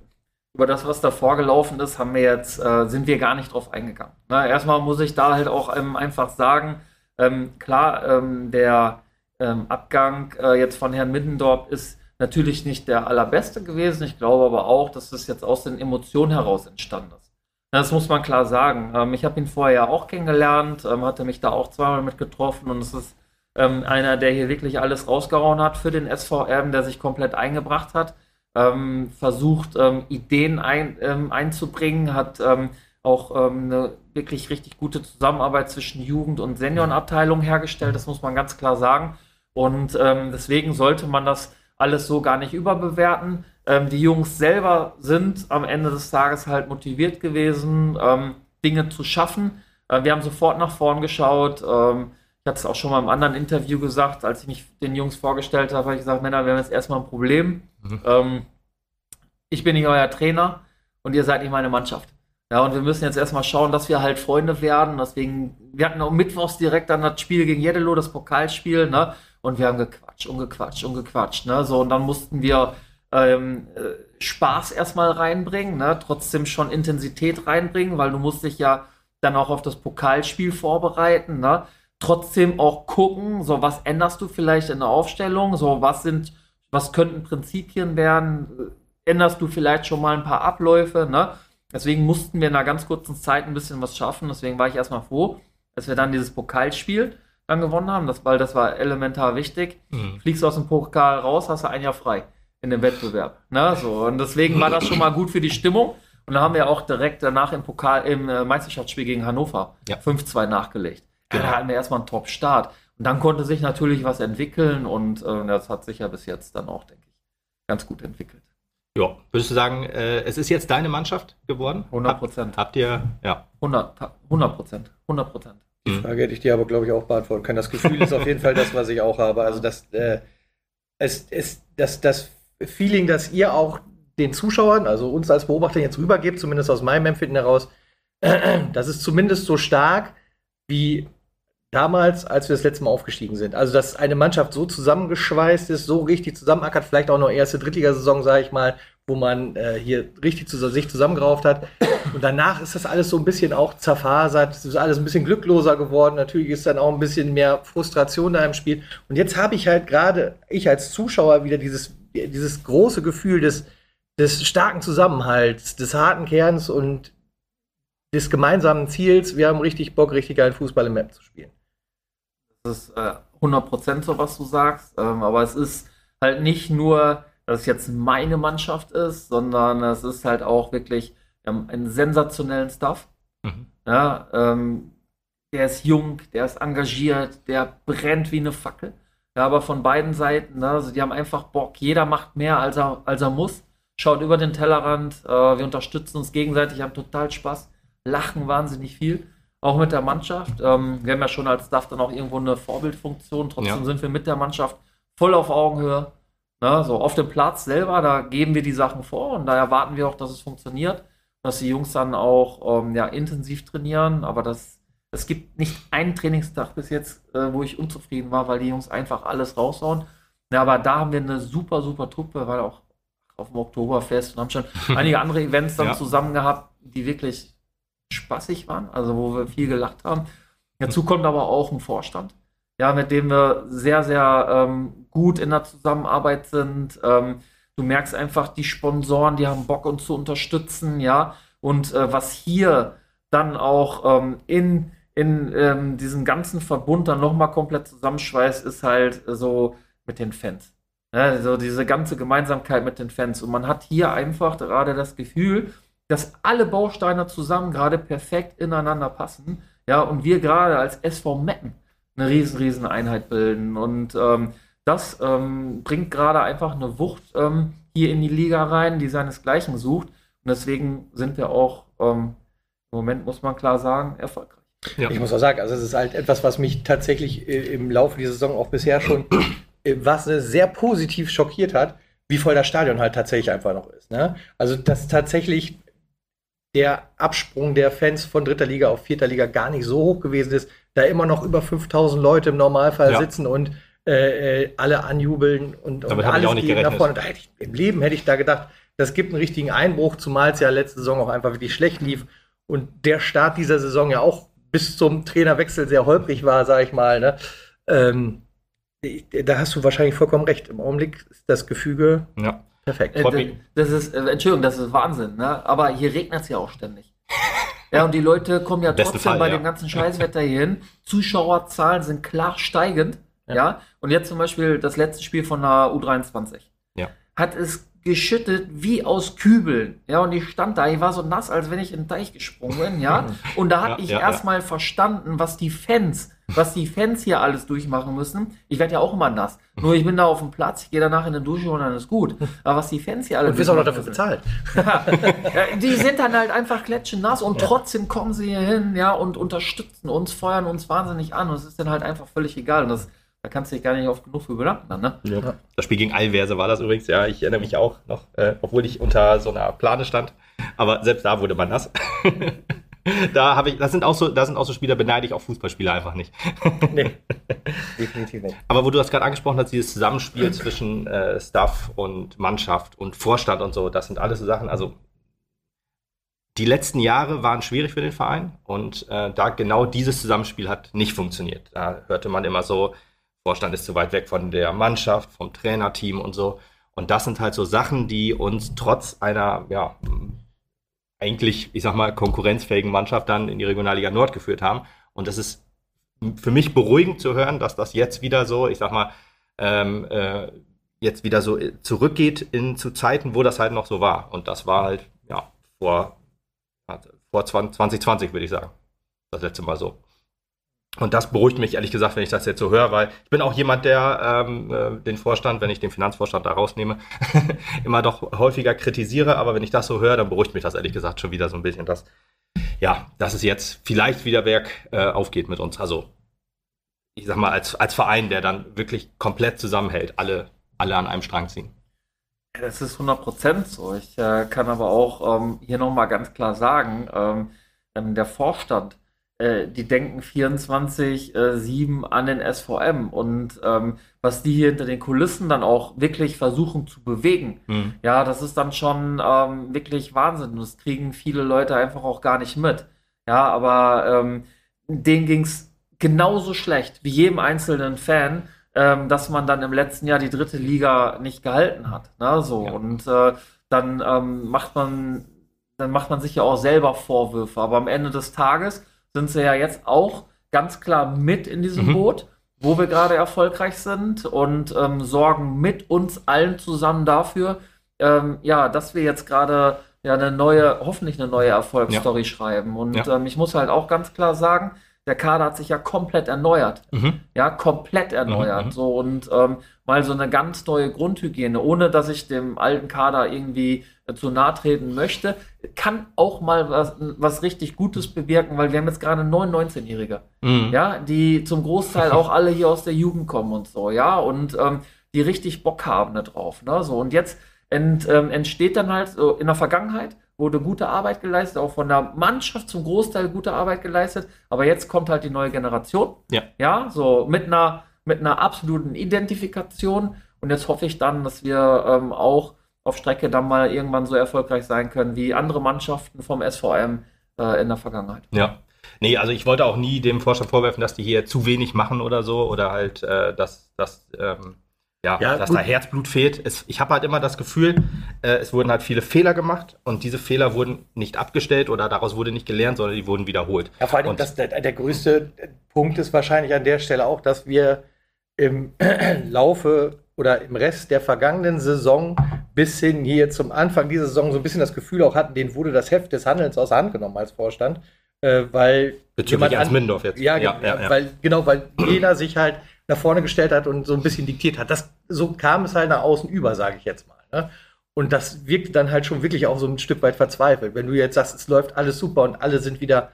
über das, was da vorgelaufen ist, haben wir jetzt, äh, sind wir gar nicht drauf eingegangen. Na, erstmal muss ich da halt auch ähm, einfach sagen, ähm, klar, ähm, der ähm, Abgang äh, jetzt von Herrn Middendorf ist natürlich nicht der allerbeste gewesen. Ich glaube aber auch, dass das jetzt aus den Emotionen heraus entstanden ist. Das muss man klar sagen. Ähm, ich habe ihn vorher auch kennengelernt, ähm, hatte mich da auch zweimal mit getroffen und es ist einer, der hier wirklich alles rausgehauen hat für den SVM, der sich komplett eingebracht hat, ähm, versucht, ähm, Ideen ein, ähm, einzubringen, hat ähm, auch ähm, eine wirklich richtig gute Zusammenarbeit zwischen Jugend- und Seniorenabteilung hergestellt, das muss man ganz klar sagen. Und ähm, deswegen sollte man das alles so gar nicht überbewerten. Die Jungs selber sind am Ende des Tages halt motiviert gewesen, Dinge zu schaffen. Äh, wir haben sofort nach vorn geschaut. Ähm, ich hatte es auch schon mal im anderen Interview gesagt, als ich mich den Jungs vorgestellt habe, habe ich gesagt, Männer, wir haben jetzt erstmal ein Problem. Mhm. Ähm, ich bin nicht euer Trainer und ihr seid nicht meine Mannschaft. Ja, und wir müssen jetzt erstmal schauen, dass wir halt Freunde werden. Deswegen, wir hatten auch mittwochs direkt dann das Spiel gegen Jeddelo, das Pokalspiel, ne? Und wir haben gequatscht und gequatscht und gequatscht, ne? So, und dann mussten wir ähm, äh, Spaß erstmal reinbringen, ne? trotzdem schon Intensität reinbringen, weil du musst dich ja dann auch auf das Pokalspiel vorbereiten. Ne? Trotzdem auch gucken, so was änderst du vielleicht in der Aufstellung, so was sind, was könnten Prinzipien werden, änderst du vielleicht schon mal ein paar Abläufe. Ne? Deswegen mussten wir in einer ganz kurzen Zeit ein bisschen was schaffen. Deswegen war ich erstmal froh, dass wir dann dieses Pokalspiel dann gewonnen haben, das, weil das war elementar wichtig. Mhm. Fliegst du aus dem Pokal raus, hast du ein Jahr frei in dem Wettbewerb. Ne? So, und deswegen war das schon mal gut für die Stimmung. Und dann haben wir auch direkt danach im Pokal, im äh, Meisterschaftsspiel gegen Hannover ja. 5-2 nachgelegt. Genau. Da hatten wir erstmal einen Top-Start. Und dann konnte sich natürlich was entwickeln und äh, das hat sich ja bis jetzt dann auch, denke ich, ganz gut entwickelt. Ja, würdest du sagen, äh, es ist jetzt deine Mannschaft geworden? 100 Prozent. Habt, habt, ihr, ja. 100 Prozent, 100 Prozent. Die mhm. Frage hätte ich dir aber, glaube ich, auch beantworten können. Das Gefühl ist auf jeden Fall das, was ich auch habe. Also das, äh, es, es, das, das Feeling, dass ihr auch den Zuschauern, also uns als Beobachter jetzt rübergebt, zumindest aus meinem Empfinden heraus, das ist zumindest so stark wie damals, als wir das letzte Mal aufgestiegen sind. Also, dass eine Mannschaft so zusammengeschweißt ist, so richtig zusammenackert, vielleicht auch noch erste Drittligasaison, sage ich mal, wo man äh, hier richtig zu, sich zusammengerauft hat. Und danach ist das alles so ein bisschen auch zerfasert, es ist alles ein bisschen glückloser geworden. Natürlich ist dann auch ein bisschen mehr Frustration da im Spiel. Und jetzt habe ich halt gerade, ich als Zuschauer, wieder dieses, dieses große Gefühl des, des starken Zusammenhalts, des harten Kerns und des gemeinsamen Ziels. Wir haben richtig Bock, richtig geilen Fußball im Map zu spielen. Das ist äh, 100% so, was du sagst. Ähm, aber es ist halt nicht nur dass es jetzt meine Mannschaft ist, sondern es ist halt auch wirklich ähm, einen sensationellen Stuff. Mhm. Ja, ähm, der ist jung, der ist engagiert, der brennt wie eine Fackel. Ja, aber von beiden Seiten, ne, also die haben einfach Bock. Jeder macht mehr, als er, als er muss. Schaut über den Tellerrand. Äh, wir unterstützen uns gegenseitig, haben total Spaß, lachen wahnsinnig viel. Auch mit der Mannschaft. Ähm, wir haben ja schon als Staff dann auch irgendwo eine Vorbildfunktion. Trotzdem ja. sind wir mit der Mannschaft voll auf Augenhöhe. Ne, so auf dem Platz selber, da geben wir die Sachen vor und da erwarten wir auch, dass es funktioniert, dass die Jungs dann auch ähm, ja, intensiv trainieren, aber das, es gibt nicht einen Trainingstag bis jetzt, äh, wo ich unzufrieden war, weil die Jungs einfach alles raushauen. Ja, aber da haben wir eine super, super Truppe, weil auch auf dem Oktoberfest und haben schon einige andere Events dann ja. zusammen gehabt, die wirklich spaßig waren, also wo wir viel gelacht haben. Dazu kommt aber auch ein Vorstand, ja, mit dem wir sehr, sehr ähm, gut in der Zusammenarbeit sind. Ähm, du merkst einfach, die Sponsoren, die haben Bock, uns zu unterstützen, ja. Und äh, was hier dann auch ähm, in, in ähm, diesem ganzen Verbund dann nochmal komplett zusammenschweißt, ist halt so mit den Fans. Ja, so diese ganze Gemeinsamkeit mit den Fans. Und man hat hier einfach gerade das Gefühl, dass alle Bausteine zusammen gerade perfekt ineinander passen. Ja, und wir gerade als SV Metten eine riesen, riesen Einheit bilden. Und ähm, das ähm, bringt gerade einfach eine Wucht ähm, hier in die Liga rein, die seinesgleichen sucht. Und deswegen sind wir auch ähm, im Moment, muss man klar sagen, erfolgreich. Ja. Ich muss auch sagen, also es ist halt etwas, was mich tatsächlich äh, im Laufe dieser Saison auch bisher schon äh, was äh, sehr positiv schockiert hat, wie voll das Stadion halt tatsächlich einfach noch ist. Ne? Also, dass tatsächlich der Absprung der Fans von dritter Liga auf vierter Liga gar nicht so hoch gewesen ist, da immer noch über 5000 Leute im Normalfall ja. sitzen und äh, äh alle anjubeln und, und alles geht nach vorne. Da ich, Im Leben hätte ich da gedacht, das gibt einen richtigen Einbruch, zumal es ja letzte Saison auch einfach wirklich schlecht lief und der Start dieser Saison ja auch bis zum Trainerwechsel sehr holprig war, sag ich mal. Ne? Ähm, da hast du wahrscheinlich vollkommen recht. Im Augenblick ist das Gefüge ja. Perfekt. Äh, das ist, äh, Entschuldigung, das ist Wahnsinn, ne? aber hier regnet es ja auch ständig. Ja, und die Leute kommen ja trotzdem Fall, bei ja. dem ganzen Scheißwetter hier hin. Zuschauerzahlen sind klar steigend. Ja. ja. Und jetzt zum Beispiel das letzte Spiel von der U23. Ja. Hat es geschüttet wie aus Kübeln. Ja, und ich stand da, ich war so nass, als wenn ich in den Teich gesprungen bin, ja. Und da habe ja, ich erstmal verstanden, was die Fans, was die Fans hier alles durchmachen müssen. Ich werde ja auch immer nass. Nur ich bin da auf dem Platz, ich gehe danach in die Dusche und dann ist gut. Aber was die Fans hier alle Und wirst auch noch dafür bezahlt. Ja, die sind dann halt einfach klatschen nass und trotzdem kommen sie hier hin, ja, und unterstützen uns, feuern uns wahnsinnig an. Und es ist dann halt einfach völlig egal. Und das da kannst du dich gar nicht oft genug für bedanken. Dann, ne? ja. Das Spiel gegen Alverse war das übrigens, ja. Ich erinnere mich auch noch, äh, obwohl ich unter so einer Plane stand. Aber selbst da wurde man nass. da habe ich, das sind auch so, da sind auch so Spieler, beneide ich auch Fußballspieler einfach nicht. nee. definitiv nicht. Aber wo du das gerade angesprochen hast, dieses Zusammenspiel zwischen äh, Staff und Mannschaft und Vorstand und so, das sind alles so Sachen, also die letzten Jahre waren schwierig für den Verein und äh, da genau dieses Zusammenspiel hat nicht funktioniert. Da hörte man immer so, Vorstand ist zu weit weg von der Mannschaft, vom Trainerteam und so. Und das sind halt so Sachen, die uns trotz einer, ja, eigentlich, ich sag mal, konkurrenzfähigen Mannschaft dann in die Regionalliga Nord geführt haben. Und das ist für mich beruhigend zu hören, dass das jetzt wieder so, ich sag mal, ähm, äh, jetzt wieder so zurückgeht in zu Zeiten, wo das halt noch so war. Und das war halt, ja, vor, vor 2020, würde ich sagen. Das letzte Mal so. Und das beruhigt mich ehrlich gesagt, wenn ich das jetzt so höre, weil ich bin auch jemand, der ähm, äh, den Vorstand, wenn ich den Finanzvorstand da rausnehme, immer doch häufiger kritisiere. Aber wenn ich das so höre, dann beruhigt mich das ehrlich gesagt schon wieder so ein bisschen, dass, ja, dass es jetzt vielleicht wieder Werk äh, aufgeht mit uns. Also, ich sag mal, als, als Verein, der dann wirklich komplett zusammenhält, alle, alle an einem Strang ziehen. Das ist 100% so. Ich äh, kann aber auch ähm, hier nochmal ganz klar sagen, ähm, ähm der Vorstand äh, die denken 24-7 äh, an den SVM und ähm, was die hier hinter den Kulissen dann auch wirklich versuchen zu bewegen, mhm. ja, das ist dann schon ähm, wirklich Wahnsinn. Das kriegen viele Leute einfach auch gar nicht mit. Ja, aber ähm, denen ging es genauso schlecht wie jedem einzelnen Fan, ähm, dass man dann im letzten Jahr die dritte Liga nicht gehalten hat. Ne? So, ja. und äh, dann ähm, macht man, dann macht man sich ja auch selber Vorwürfe. Aber am Ende des Tages sind sie ja jetzt auch ganz klar mit in diesem mhm. Boot, wo wir gerade erfolgreich sind und ähm, sorgen mit uns allen zusammen dafür, ähm, ja, dass wir jetzt gerade ja eine neue, hoffentlich eine neue Erfolgsstory ja. schreiben. Und ja. ähm, ich muss halt auch ganz klar sagen, der Kader hat sich ja komplett erneuert. Mhm. Ja, komplett erneuert. Mhm. So und ähm, mal so eine ganz neue Grundhygiene, ohne dass ich dem alten Kader irgendwie zu nahe treten möchte, kann auch mal was, was richtig Gutes bewirken, weil wir haben jetzt gerade neun 19-Jährige, mhm. ja, die zum Großteil auch alle hier aus der Jugend kommen und so, ja, und ähm, die richtig Bock haben da drauf, ne, so und jetzt ent, ähm, entsteht dann halt so in der Vergangenheit wurde gute Arbeit geleistet, auch von der Mannschaft zum Großteil gute Arbeit geleistet. Aber jetzt kommt halt die neue Generation. Ja. Ja, so mit einer, mit einer absoluten Identifikation. Und jetzt hoffe ich dann, dass wir ähm, auch auf Strecke dann mal irgendwann so erfolgreich sein können wie andere Mannschaften vom SVM äh, in der Vergangenheit. Ja. Nee, also ich wollte auch nie dem Vorstand vorwerfen, dass die hier zu wenig machen oder so oder halt, äh, dass, dass ähm, ja, ja dass gut. da Herzblut fehlt. Es, ich habe halt immer das Gefühl, äh, es wurden halt viele Fehler gemacht und diese Fehler wurden nicht abgestellt oder daraus wurde nicht gelernt, sondern die wurden wiederholt. Ja, vor allem, das, der, der größte Punkt ist wahrscheinlich an der Stelle auch, dass wir im Laufe oder im Rest der vergangenen Saison bis hin hier zum Anfang dieser Saison so ein bisschen das Gefühl auch hatten, denen wurde das Heft des Handelns aus der Hand genommen als Vorstand. Äh, weil Bezüglich Ernst Mindorf jetzt. Ja, ja, ja, ja, weil genau, weil jeder sich halt nach vorne gestellt hat und so ein bisschen diktiert hat. Das, so kam es halt nach außen über, sage ich jetzt mal. Ne? Und das wirkt dann halt schon wirklich auch so ein Stück weit verzweifelt. Wenn du jetzt sagst, es läuft alles super und alle sind wieder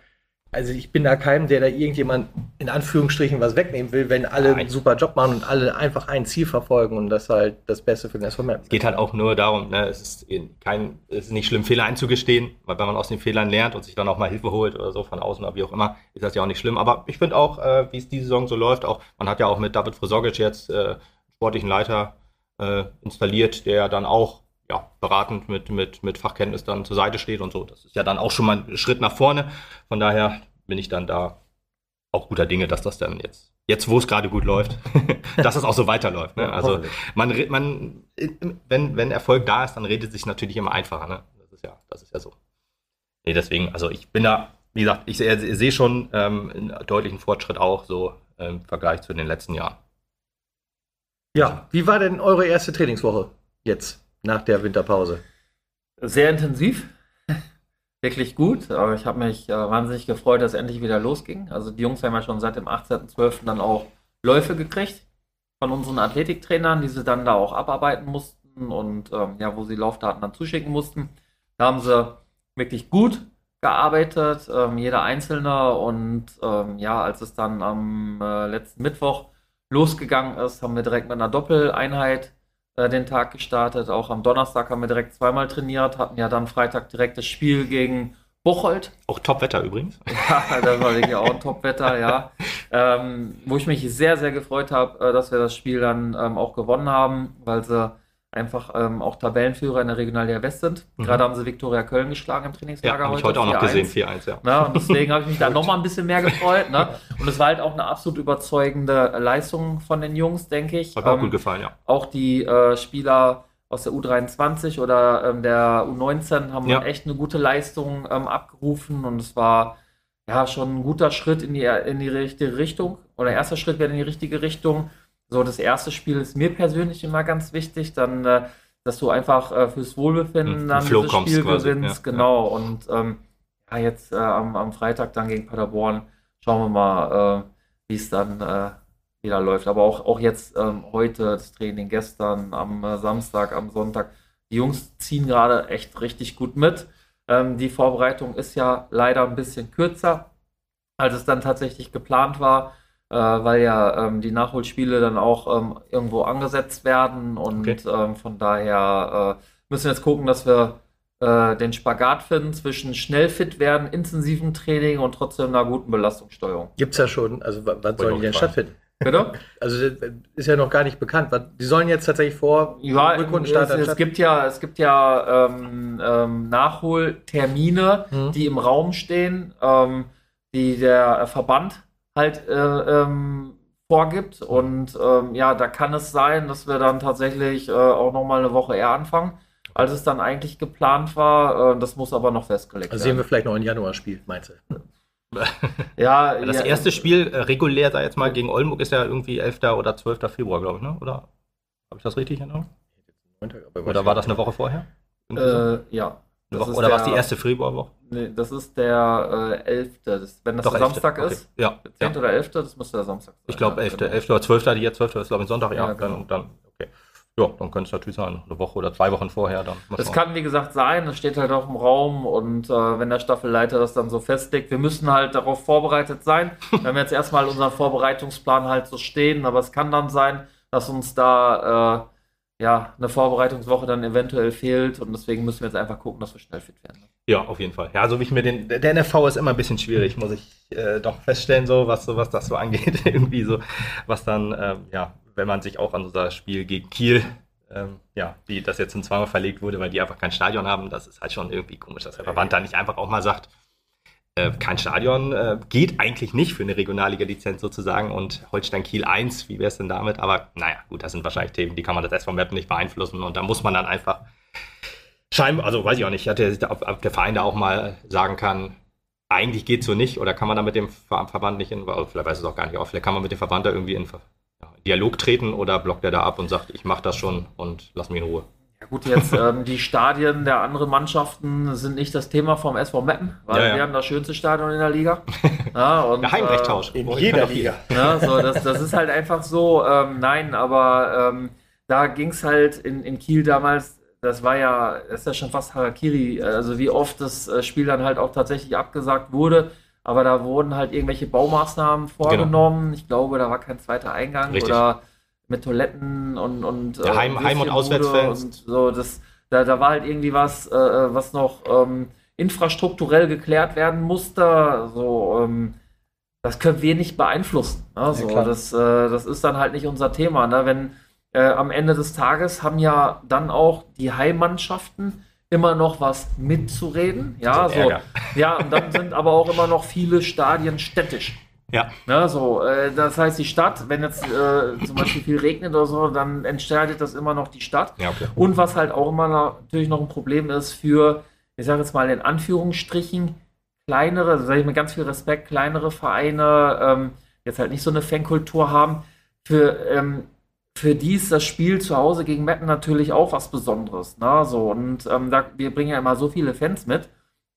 also ich bin da keinem, der da irgendjemand in Anführungsstrichen was wegnehmen will, wenn alle Nein. einen super Job machen und alle einfach ein Ziel verfolgen und das halt das Beste für den SVM. Es geht halt auch nur darum, ne, es, ist kein, es ist nicht schlimm, Fehler einzugestehen, weil wenn man aus den Fehlern lernt und sich dann auch mal Hilfe holt oder so von außen oder wie auch immer, ist das ja auch nicht schlimm. Aber ich finde auch, äh, wie es diese Saison so läuft, auch man hat ja auch mit David Frisogic jetzt äh, sportlichen Leiter äh, installiert, der dann auch ja, beratend mit, mit, mit Fachkenntnis dann zur Seite steht und so. Das ist ja dann auch schon mal ein Schritt nach vorne. Von daher bin ich dann da auch guter Dinge, dass das dann jetzt, jetzt wo es gerade gut läuft, dass das auch so weiterläuft. Ne? Also man, man, wenn, wenn Erfolg da ist, dann redet sich natürlich immer einfacher. Ne? Das ist ja, das ist ja so. Nee, deswegen, also ich bin da, wie gesagt, ich sehe seh schon ähm, einen deutlichen Fortschritt auch so im Vergleich zu den letzten Jahren. Ja, wie war denn eure erste Trainingswoche jetzt? Nach der Winterpause? Sehr intensiv, wirklich gut. Aber ich habe mich äh, wahnsinnig gefreut, dass es endlich wieder losging. Also die Jungs haben ja schon seit dem 18.12. dann auch Läufe gekriegt von unseren Athletiktrainern, die sie dann da auch abarbeiten mussten und ähm, ja, wo sie Laufdaten dann zuschicken mussten. Da haben sie wirklich gut gearbeitet, ähm, jeder Einzelne. Und ähm, ja, als es dann am äh, letzten Mittwoch losgegangen ist, haben wir direkt mit einer Doppeleinheit äh, den Tag gestartet. Auch am Donnerstag haben wir direkt zweimal trainiert, hatten ja dann Freitag direkt das Spiel gegen Bocholt. Auch Topwetter übrigens. Ja, das war wirklich auch ein Topwetter, ja. ähm, wo ich mich sehr, sehr gefreut habe, äh, dass wir das Spiel dann ähm, auch gewonnen haben, weil sie einfach ähm, auch Tabellenführer in der Regionalliga West sind. Mhm. Gerade haben sie Viktoria Köln geschlagen im Trainingslager Ja, habe ich heute auch noch 4-1. gesehen, 4-1, ja. Ne? Und deswegen habe ich mich da noch mal ein bisschen mehr gefreut. Ne? Und es war halt auch eine absolut überzeugende Leistung von den Jungs, denke ich. Hat mir auch Ähm, gut gefallen, ja. auch die äh, Spieler aus der U23 oder ähm, der U19 haben Ja. echt eine gute Leistung ähm, abgerufen und es war ja schon ein guter Schritt in die, in die richtige Richtung oder erster Schritt wäre in die richtige Richtung. So, das erste Spiel ist mir persönlich immer ganz wichtig, dann, äh, dass du einfach äh, fürs Wohlbefinden Hm, dann Flow dieses Spiel quasi, gewinnst. ja, genau. Und ähm, ja, jetzt äh, am, am Freitag dann gegen Paderborn schauen wir mal, äh, wie es dann äh, wieder läuft. Aber auch, auch jetzt ähm, heute das Training, gestern am äh, Samstag, am Sonntag. Die Jungs ziehen gerade echt richtig gut mit. Ähm, die Vorbereitung ist ja leider ein bisschen kürzer, als es dann tatsächlich geplant war, äh, weil ja ähm, die Nachholspiele dann auch ähm, irgendwo angesetzt werden. Und Okay. ähm, von daher äh, müssen wir jetzt gucken, dass wir äh, den Spagat finden zwischen schnell fit werden, intensivem Training und trotzdem einer guten Belastungssteuerung. Gibt es ja schon, also wann sollen die denn stattfinden? Bitte? Also das ist ja noch gar nicht bekannt. Die sollen jetzt tatsächlich vor Ja, Rückrundenstart es, es gibt ja, es gibt ja ähm, ähm, Nachholtermine, Mhm. die im Raum stehen, ähm, die der Verband halt äh, ähm, vorgibt. Und ähm, ja, da kann es sein, dass wir dann tatsächlich äh, auch noch mal eine Woche eher anfangen, als es dann eigentlich geplant war. Äh, das muss aber noch festgelegt Also sehen wir werden. vielleicht noch ein Januar-Spiel, meinst du? Ja, Das ja, erste Spiel äh, regulär, sag ich jetzt mal, gegen Oldenburg ist ja irgendwie 11. oder 12. Februar, glaube ich, ne? Oder habe ich das richtig in Erinnerung? Oder war das eine Woche vorher? So? Äh, ja. Woche, oder war es die erste Februarwoche? Nee, das ist der äh, 11. Das, wenn das Doch, der 11., Samstag okay. ist, Ja, der 10. ja. oder 11. Das müsste der Samstag sein. ich glaube Ja, 11. genau. 11. oder 12. Die jetzt 12. ist, glaube ich, Sonntag. Ja, Ja, dann, genau. dann, okay. Ja, dann könnte es natürlich sein, eine Woche oder zwei Wochen vorher. Dann Das kann, wie gesagt, sein, das steht halt auch im Raum und äh, wenn der Staffelleiter das dann so festlegt, wir müssen halt darauf vorbereitet sein. Wir haben jetzt erstmal unseren Vorbereitungsplan halt so stehen, aber es kann dann sein, dass uns da äh, ja eine Vorbereitungswoche dann eventuell fehlt und deswegen müssen wir jetzt einfach gucken, dass wir schnell fit werden. Ja, auf jeden Fall. Ja, so wie ich mir den. Der NFV ist immer ein bisschen schwierig, muss ich äh, doch feststellen, so was, so was das so angeht. Irgendwie so, was dann, ähm, ja, wenn man sich auch an unser Spiel gegen Kiel, ähm, ja, die das jetzt in zweimal verlegt wurde, weil die einfach kein Stadion haben, das ist halt schon irgendwie komisch, dass der Verband da nicht einfach auch mal sagt, äh, kein Stadion äh, geht eigentlich nicht für eine Regionalliga-Lizenz sozusagen und Holstein Kiel 1, wie wäre es denn damit? Aber naja, gut, das sind wahrscheinlich Themen, die kann man das SV Map nicht beeinflussen und da muss man dann einfach scheinbar, also weiß ich auch nicht, hat der, ob, ob der Verein da auch mal sagen kann, eigentlich geht so nicht oder kann man da mit dem Ver Verband nicht in, oder vielleicht weiß es auch gar nicht, auch vielleicht kann man mit dem Verband da irgendwie in Dialog treten oder blockt er da ab und sagt, ich mache das schon und lass mich in Ruhe. Ja gut, jetzt ähm, die Stadien der anderen Mannschaften sind nicht das Thema vom SV Meppen, weil Ja, ja. wir haben das schönste Stadion in der Liga. Ja, und, Geheimbrechtausch. In Oh, jeder Liga. Ja, so, das, das ist halt einfach so. Ähm, nein, aber ähm, da ging es halt in, in Kiel damals, das war ja, das ist ja schon fast Harakiri, also wie oft das äh, Spiel dann halt auch tatsächlich abgesagt wurde. Aber da wurden halt irgendwelche Baumaßnahmen vorgenommen. Ich glaube, da war kein zweiter Eingang Richtig. oder mit Toiletten und, und Ja, Heim- Heim- und Auswärtsfans. Und so, das, da, da war halt irgendwie was, äh, was noch ähm, infrastrukturell geklärt werden musste. So, ähm, das können wir nicht beeinflussen. Ne? So, klar. das, äh, das ist dann halt nicht unser Thema. Ne? Wenn äh, am Ende des Tages haben ja dann auch die Heimmannschaften immer noch was mitzureden. Ja, So Ärger. ja, und dann sind aber auch immer noch viele Stadien städtisch. Ja, Ne, so, äh, das heißt, die Stadt, wenn jetzt äh, zum Beispiel viel regnet oder so, dann entscheidet das immer noch die Stadt. ja, okay. Und was halt auch immer natürlich noch ein Problem ist für, ich sage jetzt mal in Anführungsstrichen, kleinere, also sage ich mit ganz viel Respekt, kleinere Vereine, ähm, jetzt halt nicht so eine Fankultur haben, für, ähm, für die ist das Spiel zu Hause gegen Metten natürlich auch was Besonderes. Ne? So, und ähm, da, wir bringen ja immer so viele Fans mit.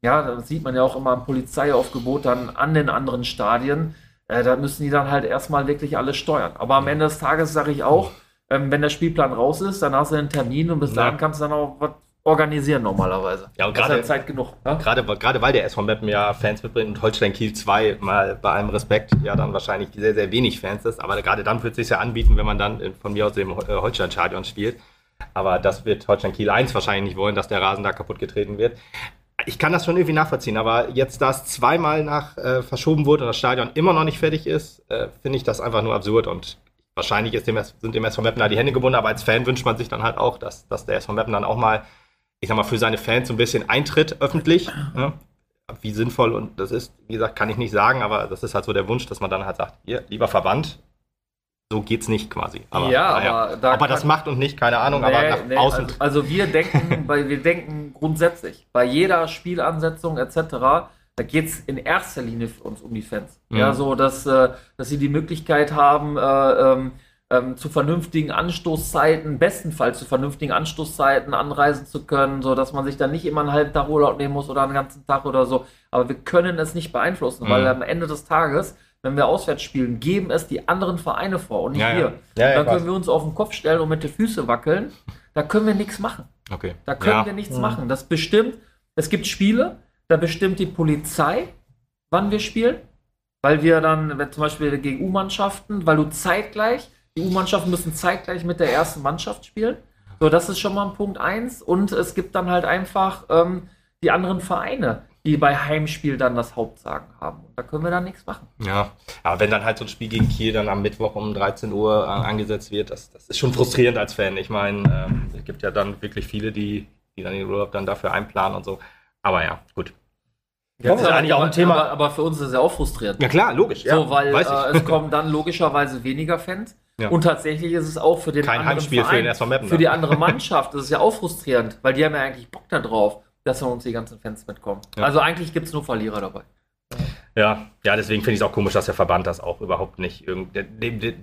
Ja, das sieht man ja auch immer im Polizeiaufgebot dann an den anderen Stadien. Äh, da müssen die dann halt erstmal wirklich alles steuern. Aber am Ende des Tages sage ich auch, ähm, wenn der Spielplan raus ist, dann hast du einen Termin und bis Ja. dahin kannst du dann auch was organisieren normalerweise. Ja, und gerade- Zeit genug. Ne? Gerade, gerade weil der SV Meppen ja Fans mitbringt und Holstein Kiel 2 mal bei allem Respekt ja dann wahrscheinlich sehr, sehr wenig Fans ist. Aber gerade dann wird es sich ja anbieten, wenn man dann in- von mir aus dem äh, Holstein-Stadion spielt. Aber das wird Holstein Kiel 1 wahrscheinlich nicht wollen, dass der Rasen da kaputt getreten wird. ich kann das schon irgendwie nachvollziehen, aber jetzt, da es zweimal nach äh, verschoben wurde und das Stadion immer noch nicht fertig ist, äh, finde ich das einfach nur absurd und wahrscheinlich ist dem, sind dem SV Meppen da die Hände gebunden, aber als Fan wünscht man sich dann halt auch, dass, dass der SV Meppen dann auch mal, ich sag mal, für seine Fans so ein bisschen eintritt öffentlich. Ne? Wie sinnvoll und das ist, wie gesagt, kann ich nicht sagen, aber das ist halt so der Wunsch, dass man dann halt sagt, hier, lieber Verband, so geht's nicht quasi. Aber, ja, aber, da aber das macht und nicht, keine Ahnung, nee, aber nach nee, außen. Also, also, wir denken, bei, wir denken grundsätzlich, bei jeder Spielansetzung etc., da geht es in erster Linie für uns um die Fans. Mhm. Ja, so dass, äh, dass sie die Möglichkeit haben, äh, ähm, ähm, zu vernünftigen Anstoßzeiten, bestenfalls zu vernünftigen Anstoßzeiten anreisen zu können, so dass man sich dann nicht immer einen halben Tag Urlaub nehmen muss oder einen ganzen Tag oder so. Aber wir können es nicht beeinflussen, mhm. weil am Ende des Tages wenn wir auswärts spielen, geben es die anderen Vereine vor und nicht ja, wir. Ja. Ja, dann können wir uns auf den Kopf stellen und mit den Füßen wackeln. Da können wir nichts machen. Okay. Da können wir nichts mhm. machen. Das bestimmt, es gibt Spiele, da bestimmt die Polizei, wann wir spielen. Weil wir dann, wenn zum Beispiel gegen U-Mannschaften, weil du zeitgleich, die U-Mannschaften müssen zeitgleich mit der ersten Mannschaft spielen. So, das ist schon mal ein Punkt eins. Und es gibt dann halt einfach ähm, die anderen Vereine die bei Heimspiel dann das Hauptsagen haben. Und da können wir dann nichts machen. Ja, aber wenn dann halt so ein Spiel gegen Kiel dann am Mittwoch um 13 Uhr äh, angesetzt wird, das, das ist schon frustrierend als Fan. Ich meine, ähm, es gibt ja dann wirklich viele, die, die dann den Urlaub dann dafür einplanen und so. Aber ja, gut. Ja, das ist eigentlich auch ein Thema. Aber, aber, für uns ist es ja auch frustrierend. Ja klar, logisch. Ja, so, weil äh, es kommen dann logischerweise weniger Fans. Ja. Und tatsächlich ist es auch für den Kein anderen Heimspiel Verein, für, den für die andere Mannschaft ist es ja auch frustrierend, weil die haben ja eigentlich Bock da drauf dass von uns die ganzen Fans mitkommen. Ja. Also eigentlich gibt es nur Verlierer dabei. Ja, ja, deswegen finde ich es auch komisch, dass der Verband das auch überhaupt nicht irgendwie,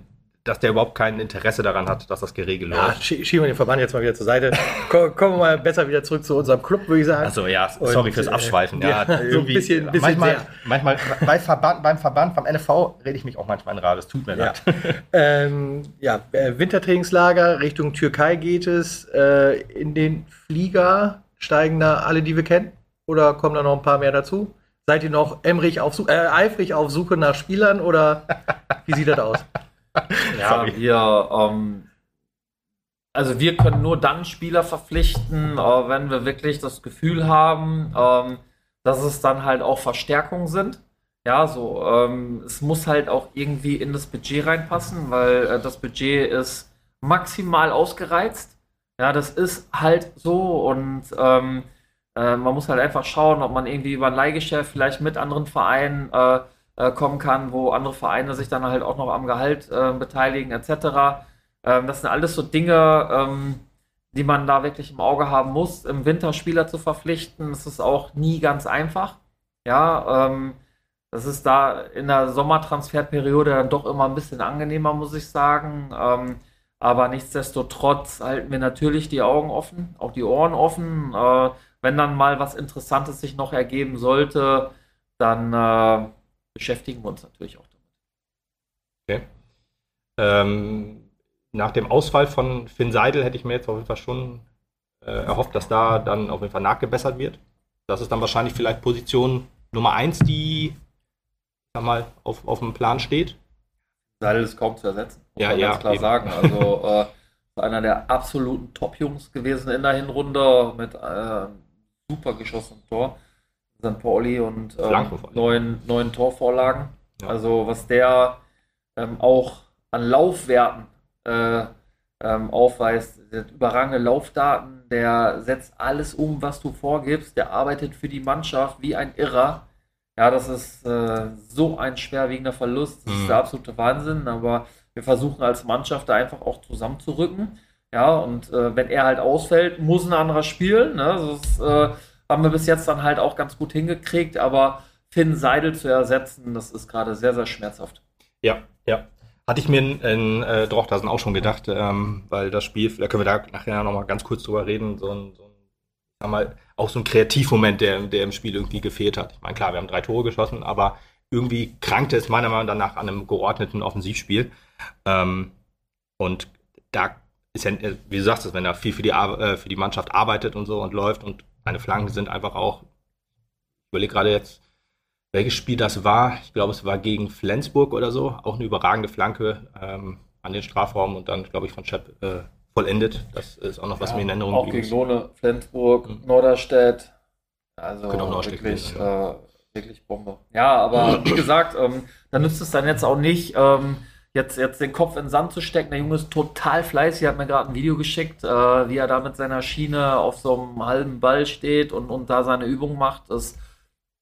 dass der überhaupt kein Interesse daran hat, dass das geregelt wird. Ja, schieben wir den Verband jetzt mal wieder zur Seite. Kommen wir mal besser wieder zurück zu unserem Club, würde ich sagen. Also ja, sorry Und, fürs Abschweifen. Ja, ja so ein bisschen, bisschen manchmal, sehr. manchmal bei Verband, beim Verband, beim NFV rede ich mich auch manchmal in Rad. Es tut mir ja. leid. Ähm, ja, äh, Wintertrainingslager Richtung Türkei geht es. Äh, in den Flieger Steigen da alle, die wir kennen? Oder kommen da noch ein paar mehr dazu? Seid ihr noch emrig auf, äh, eifrig auf Suche nach Spielern oder wie sieht das aus? Ja, wir, ähm, also wir können nur dann Spieler verpflichten, äh, wenn wir wirklich das Gefühl haben, ähm, dass es dann halt auch Verstärkungen sind. Ja, so, ähm, es muss halt auch irgendwie in das Budget reinpassen, weil äh, das Budget ist maximal ausgereizt. Ja, das ist halt so und ähm, äh, man muss halt einfach schauen, ob man irgendwie über ein Leihgeschäft vielleicht mit anderen Vereinen äh, äh, kommen kann, wo andere Vereine sich dann halt auch noch am Gehalt äh, beteiligen etc. Ähm, das sind alles so Dinge, ähm, die man da wirklich im Auge haben muss. Im Winter Spieler zu verpflichten, das ist auch nie ganz einfach. Ja, ähm, das ist da in der Sommertransferperiode dann doch immer ein bisschen angenehmer, muss ich sagen. Ähm, aber nichtsdestotrotz halten wir natürlich die Augen offen, auch die Ohren offen. Äh, wenn dann mal was Interessantes sich noch ergeben sollte, dann äh, beschäftigen wir uns natürlich auch damit. Okay. Ähm, nach dem Ausfall von Finn Seidel hätte ich mir jetzt auf jeden Fall schon äh, erhofft, dass da dann auf jeden Fall nachgebessert wird. Das ist dann wahrscheinlich vielleicht Position Nummer 1, die sag mal, auf, auf dem Plan steht. Seidel ist kaum zu ersetzen. Muss ja, man ja, ganz klar eben. sagen. Also äh, einer der absoluten Top-Jungs gewesen in der Hinrunde mit äh, super geschossenem Tor. St. Pauli und ähm, neun, neun Torvorlagen. Ja. Also was der ähm, auch an Laufwerten äh, ähm, aufweist, überragende Laufdaten, der setzt alles um, was du vorgibst, der arbeitet für die Mannschaft wie ein Irrer. Ja, das ist äh, so ein schwerwiegender Verlust. Das mhm. ist der absolute Wahnsinn. Aber wir versuchen als Mannschaft da einfach auch zusammenzurücken. Ja, und äh, wenn er halt ausfällt, muss ein anderer spielen. Ne? Das äh, haben wir bis jetzt dann halt auch ganz gut hingekriegt. Aber Finn Seidel zu ersetzen, das ist gerade sehr, sehr schmerzhaft. Ja, ja. Hatte ich mir in, in äh, Drochtersen auch schon gedacht, ähm, weil das Spiel, da können wir da nachher nochmal ganz kurz drüber reden, so ein, so ein mal, auch so ein Kreativmoment, der, der im Spiel irgendwie gefehlt hat. Ich meine, klar, wir haben drei Tore geschossen, aber irgendwie krankte es meiner Meinung nach an einem geordneten Offensivspiel. Ähm, und da ist ja, äh, wie du sagst, wenn er viel für die, äh, für die Mannschaft arbeitet und so und läuft und seine Flanken sind einfach auch, ich überlege gerade jetzt, welches Spiel das war. Ich glaube, es war gegen Flensburg oder so. Auch eine überragende Flanke ähm, an den Strafraum und dann, glaube ich, von Shep äh, vollendet. Das ist auch noch was ja, mir in Erinnerung Auch gegen Lohne, Flensburg, mhm. Norderstedt. Also noch Ausstieg wirklich, geben, äh, wirklich Bombe. Ja, aber wie gesagt, ähm, da nützt es dann jetzt auch nicht, ähm, jetzt, jetzt den Kopf in den Sand zu stecken. Der Junge ist total fleißig. Er hat mir gerade ein Video geschickt, äh, wie er da mit seiner Schiene auf so einem halben Ball steht und, und da seine Übung macht. Ist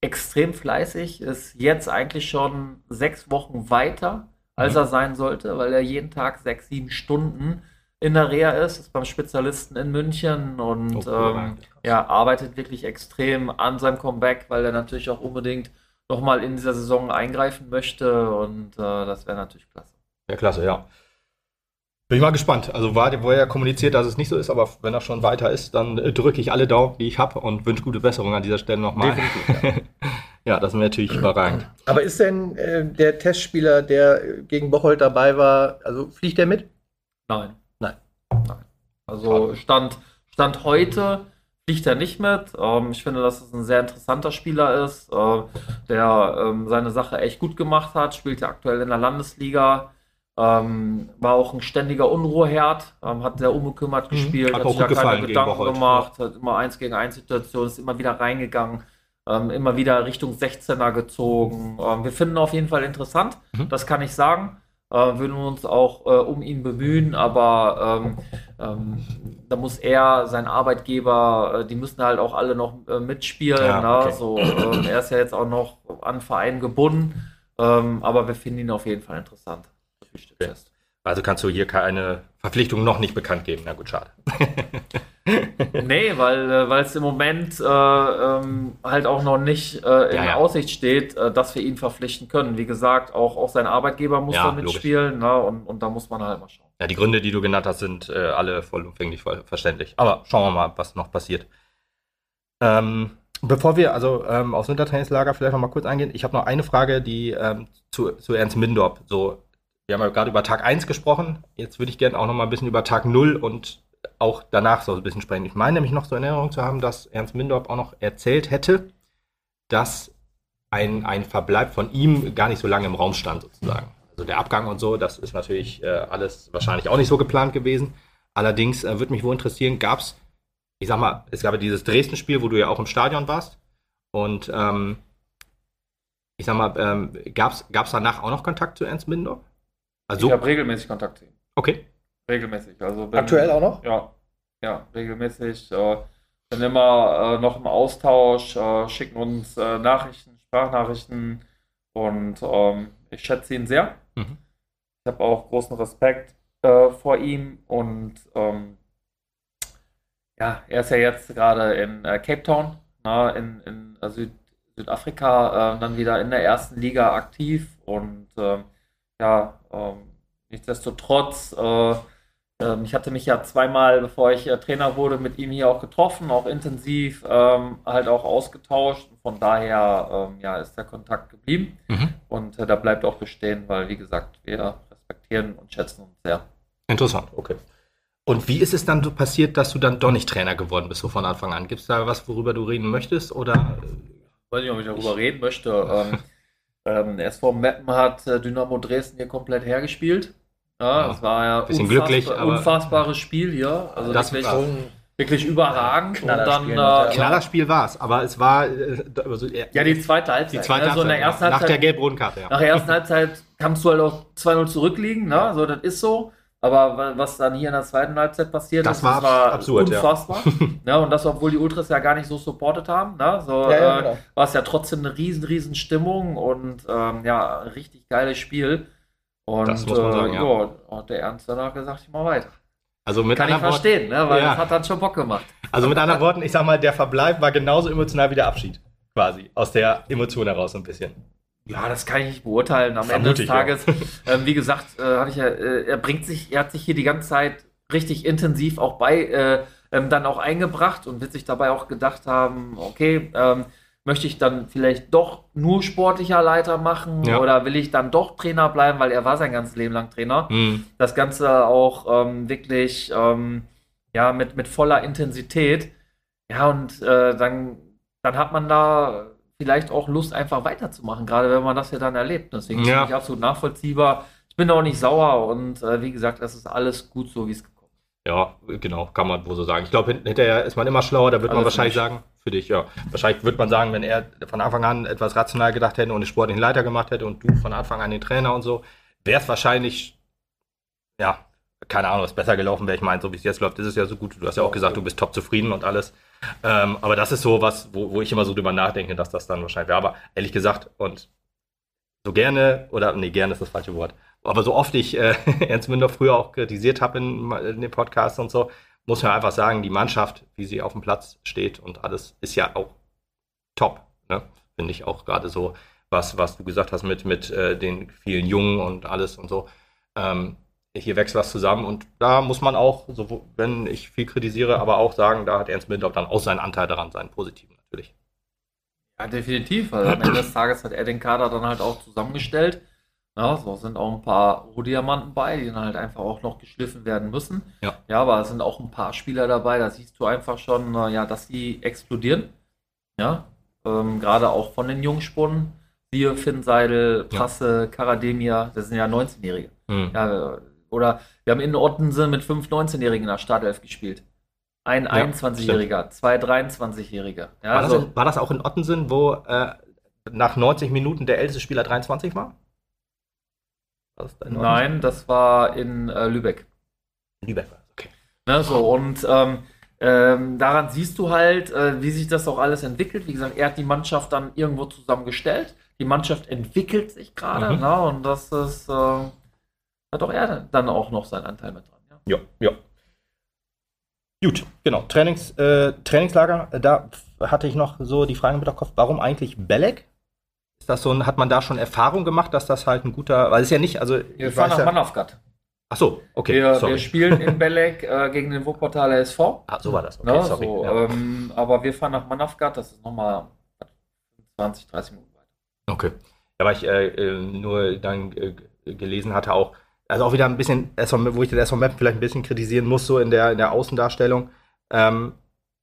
extrem fleißig, ist jetzt eigentlich schon sechs Wochen weiter, als Mhm. er sein sollte, weil er jeden Tag sechs, sieben Stunden in der Reha ist, ist beim Spezialisten in München und Oh, cool, ähm, ja, arbeitet wirklich extrem an seinem Comeback, weil er natürlich auch unbedingt nochmal in dieser Saison eingreifen möchte und äh, das wäre natürlich klasse. Ja, klasse, ja. Bin ich mal gespannt. Also war, wo er kommuniziert, dass es nicht so ist, aber wenn er schon weiter ist, dann äh, drücke ich alle Daumen, die ich habe und wünsche gute Besserung an dieser Stelle nochmal. ja, das wäre natürlich überragend. Aber ist denn äh, der Testspieler, der gegen Bocholt dabei war, also fliegt der mit? Nein. Nein. Nein. Also Stand, Stand heute fliegt er nicht mit. Ähm, ich finde, dass es ein sehr interessanter Spieler ist, äh, der ähm, seine Sache echt gut gemacht hat, spielt ja aktuell in der Landesliga. Ähm, war auch ein ständiger Unruheherd, ähm, hat sehr unbekümmert Mhm. gespielt, Hat hat auch sich da keine Gedanken gemacht, hat immer eins gegen eins Situation, ist immer wieder reingegangen, ähm, immer wieder Richtung 16er gezogen. Ähm, wir finden ihn auf jeden Fall interessant, Mhm. das kann ich sagen. Äh, würden uns auch äh, um ihn bemühen, aber ähm, ähm, da muss er, sein Arbeitgeber, äh, die müssen halt auch alle noch äh, mitspielen. Ja, ne? okay. so, er ist ja jetzt auch noch an Verein gebunden, aber wir finden ihn auf jeden Fall interessant. Okay. fest. Also kannst du hier keine Verpflichtung noch nicht bekannt geben. Na gut, schade. Nee, weil äh, es im Moment äh, ähm, halt auch noch nicht äh, in Ja, ja. Aussicht steht, äh, dass wir ihn verpflichten können. Wie gesagt, auch, auch sein Arbeitgeber muss Ja, da mitspielen ne? und, und da muss man halt mal schauen. Ja, die Gründe, die du genannt hast, sind äh, alle vollumfänglich voll verständlich. Aber schauen wir mal, was noch passiert. Ähm, bevor wir also ähm, aufs Wintertrainingslager vielleicht noch mal kurz eingehen, ich habe noch eine Frage, die ähm, zu, zu Ernst Mindorp. So, wir haben ja gerade über Tag 1 gesprochen. Jetzt würde ich gerne auch noch mal ein bisschen über Tag 0 und auch danach so ein bisschen sprechen. Ich meine nämlich noch in Erinnerung zu haben, dass Ernst Mindorp auch noch erzählt hätte, dass ein, ein Verbleib von ihm gar nicht so lange im Raum stand, sozusagen. Also der Abgang und so, das ist natürlich äh, alles wahrscheinlich auch nicht so geplant gewesen. Allerdings äh, würde mich wohl interessieren, gab es, ich sag mal, es gab ja dieses Dresden-Spiel, wo du ja auch im Stadion warst. Und ähm, ich sag mal, ähm, gab es danach auch noch Kontakt zu Ernst Mindorf? Also, Ich habe regelmäßig Kontakt zu ihm. okay. Regelmäßig. Also bin, Aktuell auch noch? Ja, ja, regelmäßig. Äh, sind immer äh, noch im Austausch, äh, schicken uns äh, Nachrichten, Sprachnachrichten und ähm, ich schätze ihn sehr. Mhm. Ich habe auch großen Respekt äh, vor ihm und ähm, ja, er ist ja jetzt gerade in äh, Cape Town, na, in, in äh, Süd, Südafrika, äh, dann wieder in der ersten Liga aktiv und ähm, ja, ähm, nichtsdestotrotz, äh, ähm, ich hatte mich ja zweimal, bevor ich äh, Trainer wurde, mit ihm hier auch getroffen, auch intensiv, ähm, halt auch ausgetauscht. Von daher ähm, ja, ist der Kontakt geblieben Mhm. und äh, da bleibt auch bestehen, weil wie gesagt, wir respektieren und schätzen uns sehr. Interessant, okay. Und wie ist es dann so passiert, dass du dann doch nicht Trainer geworden bist, so von Anfang an? Gibt es da was, worüber du reden möchtest? Oder weiß nicht, ob ich darüber reden möchte. Ähm, ähm, SV Meppen hat äh, Dynamo Dresden hier komplett hergespielt. Ja, Ja, das war ja bisschen glücklich, aber- unfassbares Spiel hier. Also Das wirklich, war- wirklich überragend. Und dann, äh, ja. Knallerspiel war es, aber es war äh, also, äh, ja, die zweite Halbzeit. die zweite also in der Halbzeit, nach der Halbzeit, gelb-roten Karte. Ja. nach der ersten Halbzeit kannst du halt auch 2-0 zurückliegen. Ne? So, das ist so. Aber wa- was dann hier in der zweiten Halbzeit passiert Das ist, war das absurd, ja. unfassbar. ne? Und das, obwohl die Ultras ja gar nicht so supportet haben. Ne? So, Ja, ja, äh, genau. war es ja trotzdem eine riesen, riesen Stimmung und ähm, ja, ein richtig geiles Spiel. Und Das muss man sagen, äh, ja. ja, hat der Ernst danach gesagt, ich mach weiter. Also mit Kann ich anderen Worten, verstehen, ne? weil Ja. das hat dann schon Bock gemacht. also mit anderen Worten, ich sag mal, der Verbleib war genauso emotional wie der Abschied, quasi aus der Emotion heraus so ein bisschen. Ja, das kann ich nicht beurteilen. Am Vermute Ende des. Tages, ähm, wie gesagt, äh, habe ich ja, äh, er bringt sich, er hat sich hier die ganze Zeit richtig intensiv auch bei, äh, ähm, dann auch eingebracht und wird sich dabei auch gedacht haben, okay, ähm, möchte ich dann vielleicht doch nur sportlicher Leiter machen Ja. oder will ich dann doch Trainer bleiben, weil er war sein ganzes Leben lang Trainer. Hm. Das Ganze auch ähm, wirklich ähm, ja, mit, mit voller Intensität. Ja, und äh, dann, dann hat man da vielleicht auch Lust, einfach weiterzumachen, gerade wenn man das ja dann erlebt. Deswegen Ja. finde ich absolut nachvollziehbar. Ich bin auch nicht sauer und äh, wie gesagt, es ist alles gut so, wie es gekommen ist. Ja, genau, kann man wohl so sagen. Ich glaube, hinterher ist man immer schlauer, da wird Also man wahrscheinlich sagen, für dich, ja. Wahrscheinlich wird man sagen, wenn er von Anfang an etwas rational gedacht hätte und den sportlichen Leiter gemacht hätte und du von Anfang an den Trainer und so, wäre es wahrscheinlich, ja, keine Ahnung, was besser gelaufen wäre. Ich meine, so wie es jetzt läuft, ist es ja so gut. Du hast ja auch gesagt, du bist top zufrieden und alles. Ähm, aber das ist so was, wo, wo ich immer so drüber nachdenke, dass das dann wahrscheinlich wäre. Aber ehrlich gesagt, und so gerne, oder nee, gerne ist das falsche Wort, aber so oft ich äh, Ernst Münder früher auch kritisiert habe in, in den Podcasts und so, muss man einfach sagen, die Mannschaft, wie sie auf dem Platz steht und alles, ist ja auch top. Ne? Finde ich auch gerade so, was, was du gesagt hast mit, mit äh, den vielen Jungen und alles und so. Ähm, hier wächst was zusammen und da muss man auch, so, wenn ich viel kritisiere, aber auch sagen, da hat Ernst Münder dann auch seinen Anteil daran, seinen positiven natürlich. Ja, definitiv, weil am Ende des Tages hat er den Kader dann halt auch zusammengestellt. Ja, so sind auch ein paar Rohdiamanten bei, die dann halt einfach auch noch geschliffen werden müssen. Ja. Ja, aber es sind auch ein paar Spieler dabei, da siehst du einfach schon, ja, dass die explodieren. Ja, ähm, gerade auch von den Jungspunden. Siehe Finn Seidel, Ja. Prasse, Karademia, das sind ja 19-Jährige. Hm. Ja, oder wir haben in Ottensen mit fünf 19-Jährigen in der Startelf gespielt. Ein Ja, 21-Jähriger, zwei 23-Jährige. Ja, War, das also- war das auch in Ottensen, wo äh, nach 90 Minuten der älteste Spieler 23 war? War das? Nein, das war in äh, Lübeck. Lübeck okay. Ne, so, und ähm, ähm, daran siehst du halt, äh, wie sich das auch alles entwickelt. Wie gesagt, er hat die Mannschaft dann irgendwo zusammengestellt. Die Mannschaft entwickelt sich gerade, Mhm. ne, und das ist, äh, hat auch er dann auch noch seinen Anteil mit dran. Ja. Ja, ja. Gut, genau. Trainings, äh, Trainingslager, äh, da hatte ich noch so die Frage mit im Kopf, warum eigentlich Belek? Ist das so ein, hat man da schon Erfahrung gemacht, dass das halt ein guter, weil es ist ja nicht, also Wir ich fahren weiß nach ja, Manavgat. ach so, okay, wir, sorry. wir spielen in Belek äh, gegen den Wuppertaler SV. ah, so war das, okay, Ne, sorry. so, ja. ähm, aber wir fahren nach Manavgat, das ist nochmal 20, 30 Minuten weiter. Okay. Ja, weil ich äh, äh, nur dann äh, gelesen hatte auch, also auch wieder ein bisschen, wo ich den SV Map vielleicht ein bisschen kritisieren muss, so in der, in der Außendarstellung. Ähm,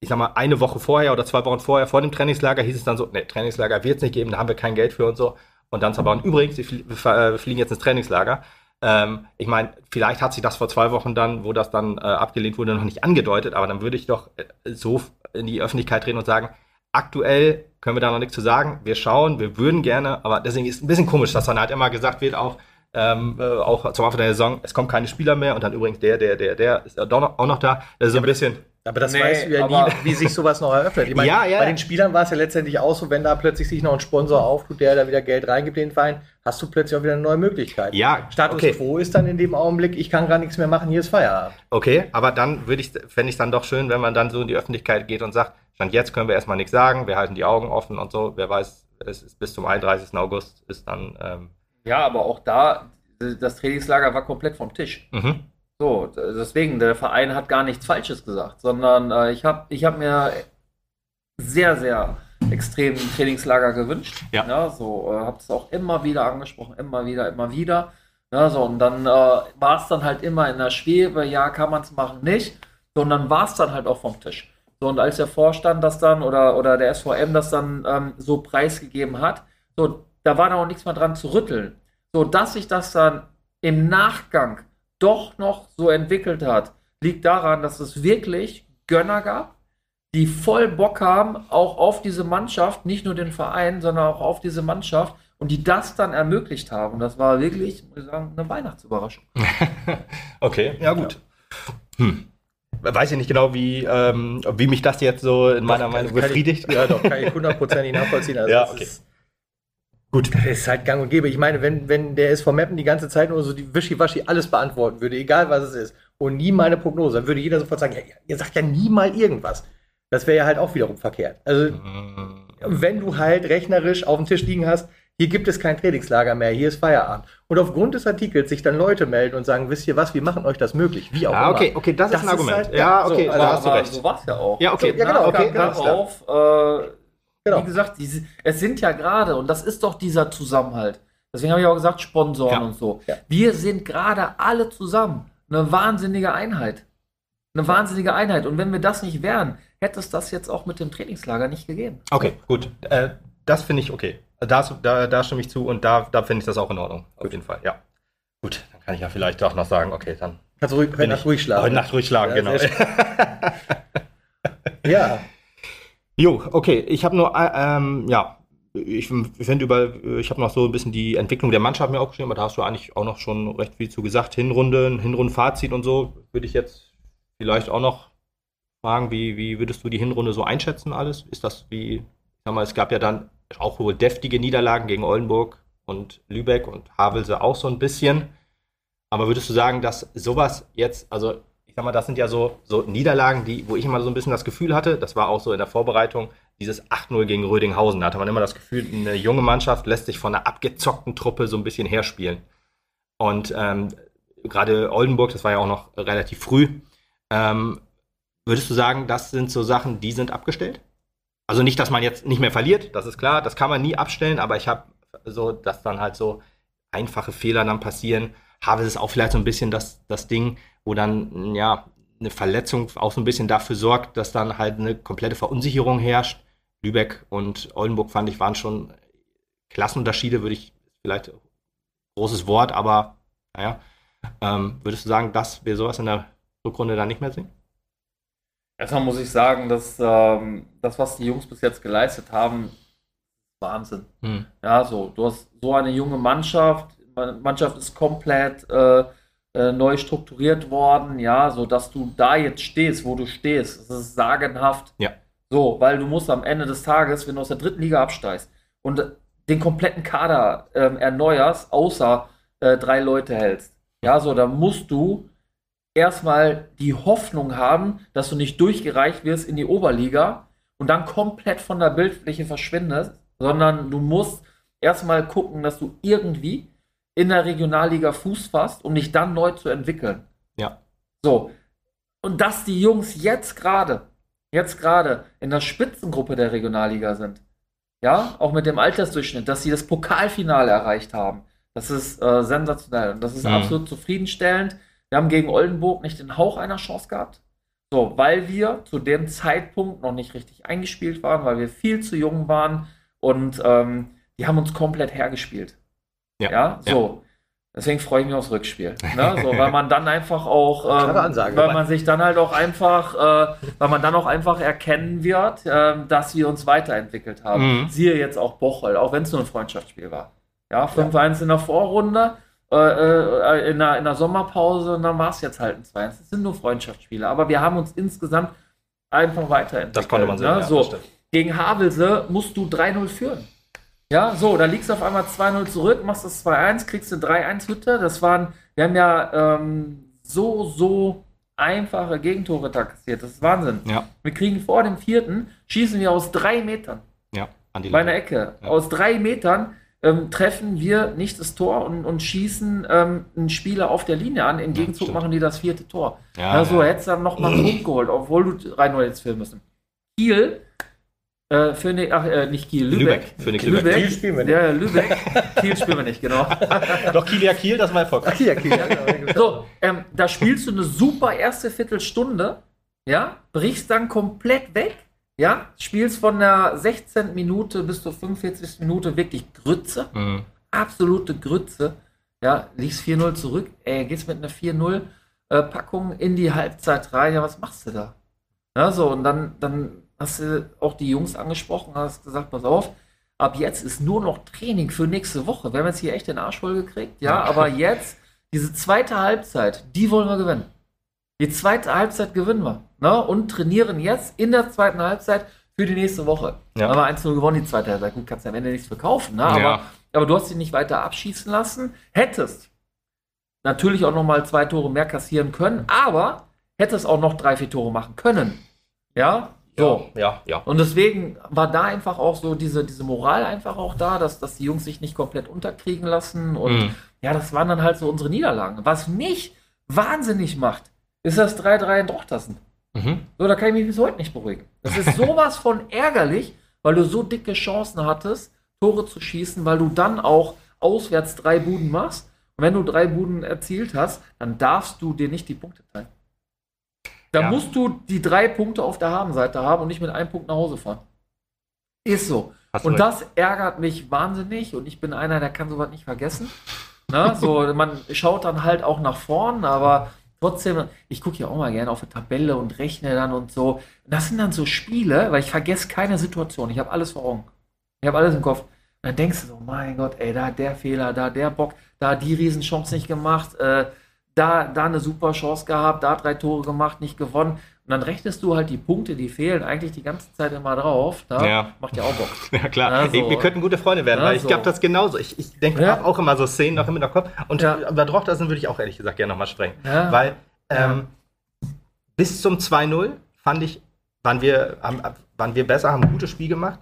ich sag mal, eine Woche vorher oder zwei Wochen vorher, vor dem Trainingslager, hieß es dann so, ne, Trainingslager wird es nicht geben, da haben wir kein Geld für und so. Und dann aber, und übrigens, wir flie- wir äh, fliegen jetzt ins Trainingslager. Ähm, ich meine, vielleicht hat sich das vor zwei Wochen dann, wo das dann äh, abgelehnt wurde, noch nicht angedeutet, aber dann würde ich doch äh, so in die Öffentlichkeit treten und sagen, aktuell können wir da noch nichts zu sagen. Wir schauen, wir würden gerne, aber deswegen ist es ein bisschen komisch, dass dann halt immer gesagt wird, auch, ähm, äh, auch zum Anfang der Saison, es kommen keine Spieler mehr und dann übrigens der, der, der, der ist auch noch, auch noch da. Das ist so ein bisschen. Aber das Nee, weißt du ja nie, wie sich sowas noch eröffnet. Ich meine, Ja, ja. bei den Spielern war es ja letztendlich auch so, wenn da plötzlich sich noch ein Sponsor auftut, der da wieder Geld reingibt in den Verein, hast du plötzlich auch wieder eine neue Möglichkeit. Ja, Status okay. quo ist dann in dem Augenblick, ich kann gar nichts mehr machen, hier ist Feierabend. Okay, aber dann würde ich, fände ich es dann doch schön, wenn man dann so in die Öffentlichkeit geht und sagt, Stand jetzt können wir erstmal nichts sagen, wir halten die Augen offen und so. Wer weiß, es ist bis zum 31. August ist dann. Ähm, Ja, aber auch da, das Trainingslager war komplett vom Tisch. mhm. So, deswegen, der Verein hat gar nichts Falsches gesagt, sondern äh, ich habe ich hab mir sehr, sehr extrem ein Trainingslager gewünscht. Ja. so, äh, habe es auch immer wieder angesprochen, immer wieder, immer wieder. Ja, so, und dann äh, war es dann halt immer in der Schwebe, ja, kann man es machen, nicht. So, und dann war es dann halt auch vom Tisch. So, und als der Vorstand das dann oder, oder der SVM das dann ähm, so preisgegeben hat, so, da war da auch nichts mehr dran zu rütteln. So, dass sich das dann im Nachgang doch noch so entwickelt hat, liegt daran, dass es wirklich Gönner gab, die voll Bock haben, auch auf diese Mannschaft, nicht nur den Verein, sondern auch auf diese Mannschaft und die das dann ermöglicht haben. Das war wirklich, muss ich sagen, eine Weihnachtsüberraschung. Okay, ja gut. Hm. Weiß ich nicht genau, wie, ähm, wie mich das jetzt so in meiner Doch, Meinung kann ich- befriedigt. Ja, doch, kann ich hundertprozentig nachvollziehen. Also Ja, okay. Ist, Gut. das ist halt gang und gäbe. Ich meine, wenn, wenn der SV Meppen die ganze Zeit nur so die Wischiwaschi alles beantworten würde, egal was es ist, und nie mal eine Prognose, dann würde jeder sofort sagen, ja, ihr sagt ja nie mal irgendwas. Das wäre ja halt auch wiederum verkehrt. Also, Mhm. wenn du halt rechnerisch auf dem Tisch liegen hast, hier gibt es kein Trainingslager mehr, hier ist Feierabend. Und aufgrund des Artikels sich dann Leute melden und sagen, wisst ihr was, wir machen euch das möglich. Wie auch Ah, immer. okay, okay, das, Das ist ein ist Argument. halt- ja, ja, so, okay, also, da hast du recht. so war es ja auch. Ja, okay, So, ja, genau, okay, okay, genau. darauf, äh, Genau. wie gesagt, diese, es sind ja gerade, und das ist doch dieser Zusammenhalt. Deswegen habe ich auch gesagt, Sponsoren Ja. und so. Ja. Wir sind gerade alle zusammen. Eine wahnsinnige Einheit. Eine wahnsinnige Einheit. Und wenn wir das nicht wären, hätte es das jetzt auch mit dem Trainingslager nicht gegeben. Okay, gut. Äh, das finde ich okay. Da, da, da stimme ich zu und da, da finde ich das auch in Ordnung. Auf jeden Fall, ja. Gut, dann kann ich ja vielleicht auch noch sagen, okay, dann Kannst ruhig, heute Nacht ruhig schlafen. Heute Nacht ruhig schlafen, Ja, genau. Ja, Jo, okay. Ich habe nur, äh, ähm, ja, ich finde über, ich habe noch so ein bisschen die Entwicklung der Mannschaft mir aufgeschrieben, aber da hast du eigentlich auch noch schon recht viel zu gesagt. Hinrunde, Hinrundenfazit und so. Würde ich jetzt vielleicht auch noch fragen, wie, wie würdest du die Hinrunde so einschätzen alles? Ist das wie, ich sag mal, es gab ja dann auch wohl deftige Niederlagen gegen Oldenburg und Lübeck und Havelse auch so ein bisschen. Aber würdest du sagen, dass sowas jetzt, also ich sag mal, das sind ja so, so Niederlagen, die, wo ich immer so ein bisschen das Gefühl hatte, das war auch so in der Vorbereitung, dieses 8-0 gegen Rödinghausen. Da hatte man immer das Gefühl, eine junge Mannschaft lässt sich von einer abgezockten Truppe so ein bisschen herspielen. Und ähm, gerade Oldenburg, das war ja auch noch relativ früh. Ähm, würdest du sagen, das sind so Sachen, die sind abgestellt? Also nicht, dass man jetzt nicht mehr verliert, das ist klar, das kann man nie abstellen, aber ich habe so, dass dann halt so einfache Fehler dann passieren. Havels ist auch vielleicht so ein bisschen das, das Ding, wo dann, ja, eine Verletzung auch so ein bisschen dafür sorgt, dass dann halt eine komplette Verunsicherung herrscht. Lübeck und Oldenburg fand ich waren schon Klassenunterschiede, würde ich vielleicht großes Wort, aber naja. Ähm, würdest du sagen, dass wir sowas in der Rückrunde dann nicht mehr sehen? Erstmal muss ich sagen, dass ähm, das, was die Jungs bis jetzt geleistet haben, Wahnsinn. Hm. Ja, so, du hast so eine junge Mannschaft, Mannschaft ist komplett äh, äh, neu strukturiert worden, ja, so dass du da jetzt stehst, wo du stehst. Das ist sagenhaft. Ja. So, weil du musst am Ende des Tages, wenn du aus der dritten Liga absteigst und den kompletten Kader ähm, erneuerst, außer äh, drei Leute hältst, ja, so, dann musst du erstmal die Hoffnung haben, dass du nicht durchgereicht wirst in die Oberliga und dann komplett von der Bildfläche verschwindest, sondern du musst erstmal gucken, dass du irgendwie in der Regionalliga Fuß fasst, um dich dann neu zu entwickeln. Ja. So. Und dass die Jungs jetzt gerade, jetzt gerade in der Spitzengruppe der Regionalliga sind, ja, auch mit dem Altersdurchschnitt, dass sie das Pokalfinale erreicht haben, das ist äh, sensationell und das ist Mhm. absolut zufriedenstellend. Wir haben gegen Oldenburg nicht den Hauch einer Chance gehabt. So, weil wir zu dem Zeitpunkt noch nicht richtig eingespielt waren, weil wir viel zu jung waren und ähm, die haben uns komplett hergespielt. Ja, Ja, so. Deswegen freue ich mich aufs Rückspiel. Ne? So, weil man dann einfach auch, ähm, Ansage. weil man sich dann halt auch einfach, äh, weil man dann auch einfach erkennen wird, ähm, dass wir uns weiterentwickelt haben. Mhm. Siehe jetzt auch Bocholt, auch wenn es nur ein Freundschaftsspiel war. Ja, 5-1 in der Vorrunde, äh, äh, in, der, in der Sommerpause und dann war es jetzt halt ein 2-1. Das sind nur Freundschaftsspiele, aber wir haben uns insgesamt einfach weiterentwickelt. Das konnte man sehen. Ne? ja, so, gegen Havelse musst du 3-0 führen. Ja, so, da liegst du auf einmal 2-0 zurück, machst das 2-1, kriegst eine 3-1-Hütte. Das waren, wir haben ja ähm, so, so einfache Gegentore da kassiert. Das ist Wahnsinn. Ja, Wir kriegen vor dem vierten, schießen wir aus drei Metern ja. An die bei einer. Ecke. Ja. Aus drei Metern ähm, treffen wir nicht das Tor und, und schießen ähm, einen Spieler auf der Linie an. Im Gegenzug stimmt. machen die das vierte Tor. Ja, Ja, so, ja. hättest du dann nochmal einen Punkt geholt, obwohl du rein nur jetzt filmen müssen. Kiel, äh, für ne, ach, äh, nicht Kiel, Lübeck. Lübeck, für Lübeck. Lübeck. Kiel spielen wir nicht. Ja, Lübeck. Kiel spielen wir nicht, genau. Doch Kiel ja Kiel, das war Erfolg. okay, okay. ja, So, ähm, da spielst du eine super erste Viertelstunde, ja, brichst dann komplett weg, ja, spielst von der 16. Minute bis zur 45. Minute wirklich Grütze, Mhm. absolute Grütze, ja, liegst 4-0 zurück, ey, gehst mit einer 4-0 äh, Packung in die Halbzeit rein, ja, was machst du da? Ja, so, und dann, dann hast du auch die Jungs angesprochen, hast gesagt, pass auf, ab jetzt ist nur noch Training für nächste Woche. Wir haben jetzt hier echt den Arsch voll gekriegt, ja, aber jetzt, diese zweite Halbzeit, die wollen wir gewinnen. Die zweite Halbzeit gewinnen wir. Ne? Und trainieren jetzt in der zweiten Halbzeit für die nächste Woche. Ja. Haben wir 1-0 gewonnen, die zweite Halbzeit. Gut, kannst du am Ende nichts verkaufen, ne? aber, Ja. aber du hast sie nicht weiter abschießen lassen. Hättest natürlich auch noch mal zwei Tore mehr kassieren können, aber hättest auch noch drei, vier Tore machen können. Ja, so. Ja, ja. Und deswegen war da einfach auch so diese, diese Moral einfach auch da, dass, dass die Jungs sich nicht komplett unterkriegen lassen. Und Mhm. ja, das waren dann halt so unsere Niederlagen. Was mich wahnsinnig macht, ist das 3-3 in Drochtersen. Mhm. So, da kann ich mich bis heute nicht beruhigen. Das ist sowas von ärgerlich, weil du so dicke Chancen hattest, Tore zu schießen, weil du dann auch auswärts drei Buden machst. Und wenn du drei Buden erzielt hast, dann darfst du dir nicht die Punkte teilen. Da Ja. musst du die drei Punkte auf der Habenseite haben und nicht mit einem Punkt nach Hause fahren. Ist so. Hast Und recht. das ärgert mich wahnsinnig und ich bin einer, der kann sowas nicht vergessen. Na, so, man schaut dann halt auch nach vorn, aber trotzdem, ich gucke ja auch mal gerne auf die Tabelle und rechne dann und so. Das sind dann so Spiele, weil ich vergesse keine Situation. Ich habe alles vor Augen. Ich habe alles im Kopf. Und dann denkst du so, mein Gott, ey, da der Fehler, da der Bock, da die Riesenchance nicht gemacht, äh, da, da eine super Chance gehabt, da drei Tore gemacht, nicht gewonnen. Und dann rechnest du halt die Punkte, die fehlen, eigentlich die ganze Zeit immer drauf. Da Ja. macht ja auch Bock. Ja, klar. Also- Ey, wir könnten gute Freunde werden, Ja, weil ich glaube das genauso. Ich, ich denke Ja. auch immer so Szenen noch im Hinterkopf. Und Ja. über Drochtersen würde ich auch ehrlich gesagt gerne nochmal sprechen. Ja. Weil ähm, bis zum 2-0 fand ich, waren wir, haben, waren wir besser, haben ein gutes Spiel gemacht.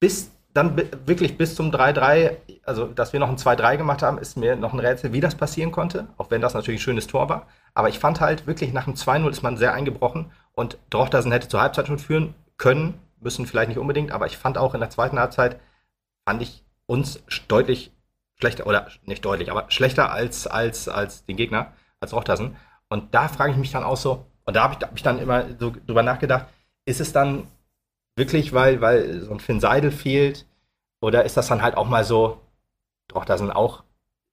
Bis dann wirklich bis zum 3-3, also dass wir noch ein 2-3 gemacht haben, ist mir noch ein Rätsel, wie das passieren konnte. Auch wenn das natürlich ein schönes Tor war. Aber ich fand halt wirklich nach dem 2-0 ist man sehr eingebrochen und Drochtersen hätte zur Halbzeit schon führen können, müssen vielleicht nicht unbedingt, aber ich fand auch in der zweiten Halbzeit, fand ich uns deutlich schlechter, oder nicht deutlich, aber schlechter als, als, als den Gegner, als Rochtersen. Und da frage ich mich dann auch so, und da habe ich, hab ich dann immer so drüber nachgedacht, ist es dann wirklich, weil, weil so ein Finn Seidel fehlt, oder ist das dann halt auch mal so, Rochtersen auch,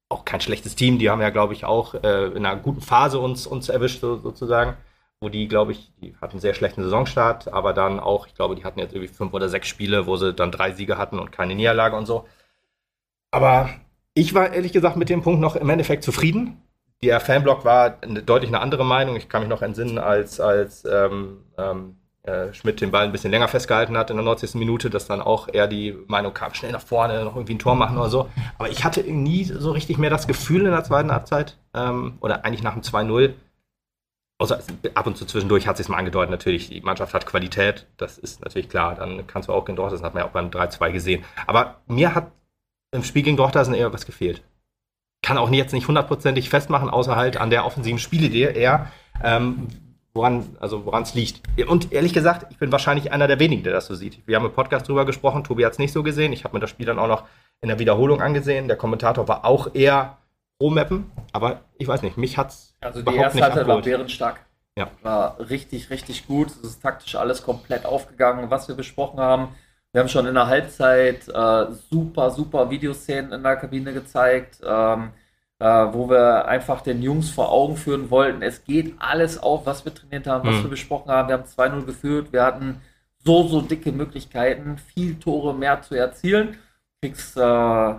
auch kein schlechtes Team, die haben ja, glaube ich, auch äh, in einer guten Phase uns, uns erwischt, so, sozusagen wo die, glaube ich, die hatten einen sehr schlechten Saisonstart, aber dann auch, ich glaube, die hatten jetzt irgendwie fünf oder sechs Spiele, wo sie dann drei Siege hatten und keine Niederlage und so. Aber ich war ehrlich gesagt mit dem Punkt noch im Endeffekt zufrieden. Der Fanblock war eine, deutlich eine andere Meinung. Ich kann mich noch entsinnen, als, als ähm, ähm, äh, Schmidt den Ball ein bisschen länger festgehalten hat in der 90. Minute, dass dann auch eher die Meinung kam, schnell nach vorne, noch irgendwie ein Tor machen oder so. Aber ich hatte nie so richtig mehr das Gefühl in der zweiten Halbzeit, ähm, oder eigentlich nach dem 2-0, Außer ab und zu zwischendurch hat sich mal angedeutet, natürlich, die Mannschaft hat Qualität, das ist natürlich klar. Dann kannst du auch gegen Dortmund, das hat man ja auch beim 3-2 gesehen. Aber mir hat im Spiel gegen Dortmund eher was gefehlt. Kann auch jetzt nicht hundertprozentig festmachen, außer halt an der offensiven Spielidee eher, ähm, woran also woran es liegt. Und ehrlich gesagt, ich bin wahrscheinlich einer der wenigen, der das so sieht. Wir haben im Podcast drüber gesprochen, Tobi hat es nicht so gesehen. Ich habe mir das Spiel dann auch noch in der Wiederholung angesehen. Der Kommentator war auch eher pro Mappen, aber ich weiß nicht, mich hat's Also die erste Halbzeit war bärenstark. Ja. War richtig, richtig gut. Es ist taktisch alles komplett aufgegangen, was wir besprochen haben. Wir haben schon in der Halbzeit äh, super, super Videoszenen in der Kabine gezeigt, ähm, äh, wo wir einfach den Jungs vor Augen führen wollten. Es geht alles auf, was wir trainiert haben, was Mhm. wir besprochen haben. Wir haben 2-0 geführt. Wir hatten so, so dicke Möglichkeiten, viel Tore mehr zu erzielen. Kriegst äh,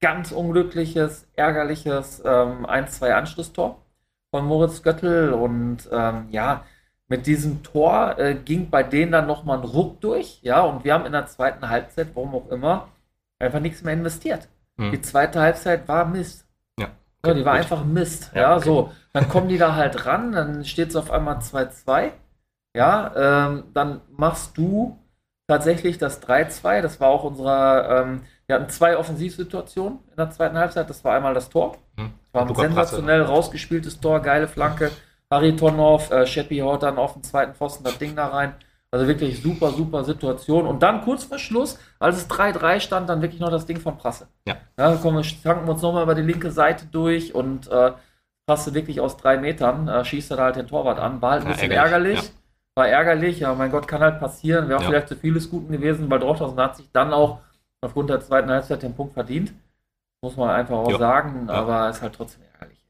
ganz unglückliches, ärgerliches ähm, 1-2 Anschlusstor von Moritz Göttl und ähm, ja, mit diesem Tor äh, ging bei denen dann nochmal ein Ruck durch, ja, und wir haben in der zweiten Halbzeit, warum auch immer, einfach nichts mehr investiert. Hm. Die zweite Halbzeit war Mist. Ja. Ja, die war gut. einfach Mist. Ja, Ja, okay. so. Dann kommen die da halt ran, dann steht es auf einmal 2-2. Ja, ähm, dann machst du tatsächlich das 3-2. Das war auch unsere, ähm, wir hatten zwei Offensivsituationen in der zweiten Halbzeit. Das war einmal das Tor. Hm. Das war ein Luca Prasse. sensationell rausgespieltes Tor, geile Flanke. Haritonov, äh, Scheppi haut dann auf den zweiten Pfosten das Ding da rein. Also wirklich super, super Situation. Und dann kurz vor Schluss, als es 3-3 stand, dann wirklich noch das Ding von Prasse. Ja. Ja, komm, wir tanken uns nochmal über die linke Seite durch und äh, Prasse wirklich aus drei Metern, äh, schießt er da halt den Torwart an. War halt ein Ja, bisschen ärgerlich, ärgerlich. War ärgerlich, ja, mein Gott, kann halt passieren. Wäre auch Ja. vielleicht zu vieles Guten gewesen, weil Drochthausen hat sich dann auch aufgrund der zweiten Halbzeit den Punkt verdient. Muss man einfach auch Ja. sagen, Ja. aber ist halt trotzdem ärgerlich.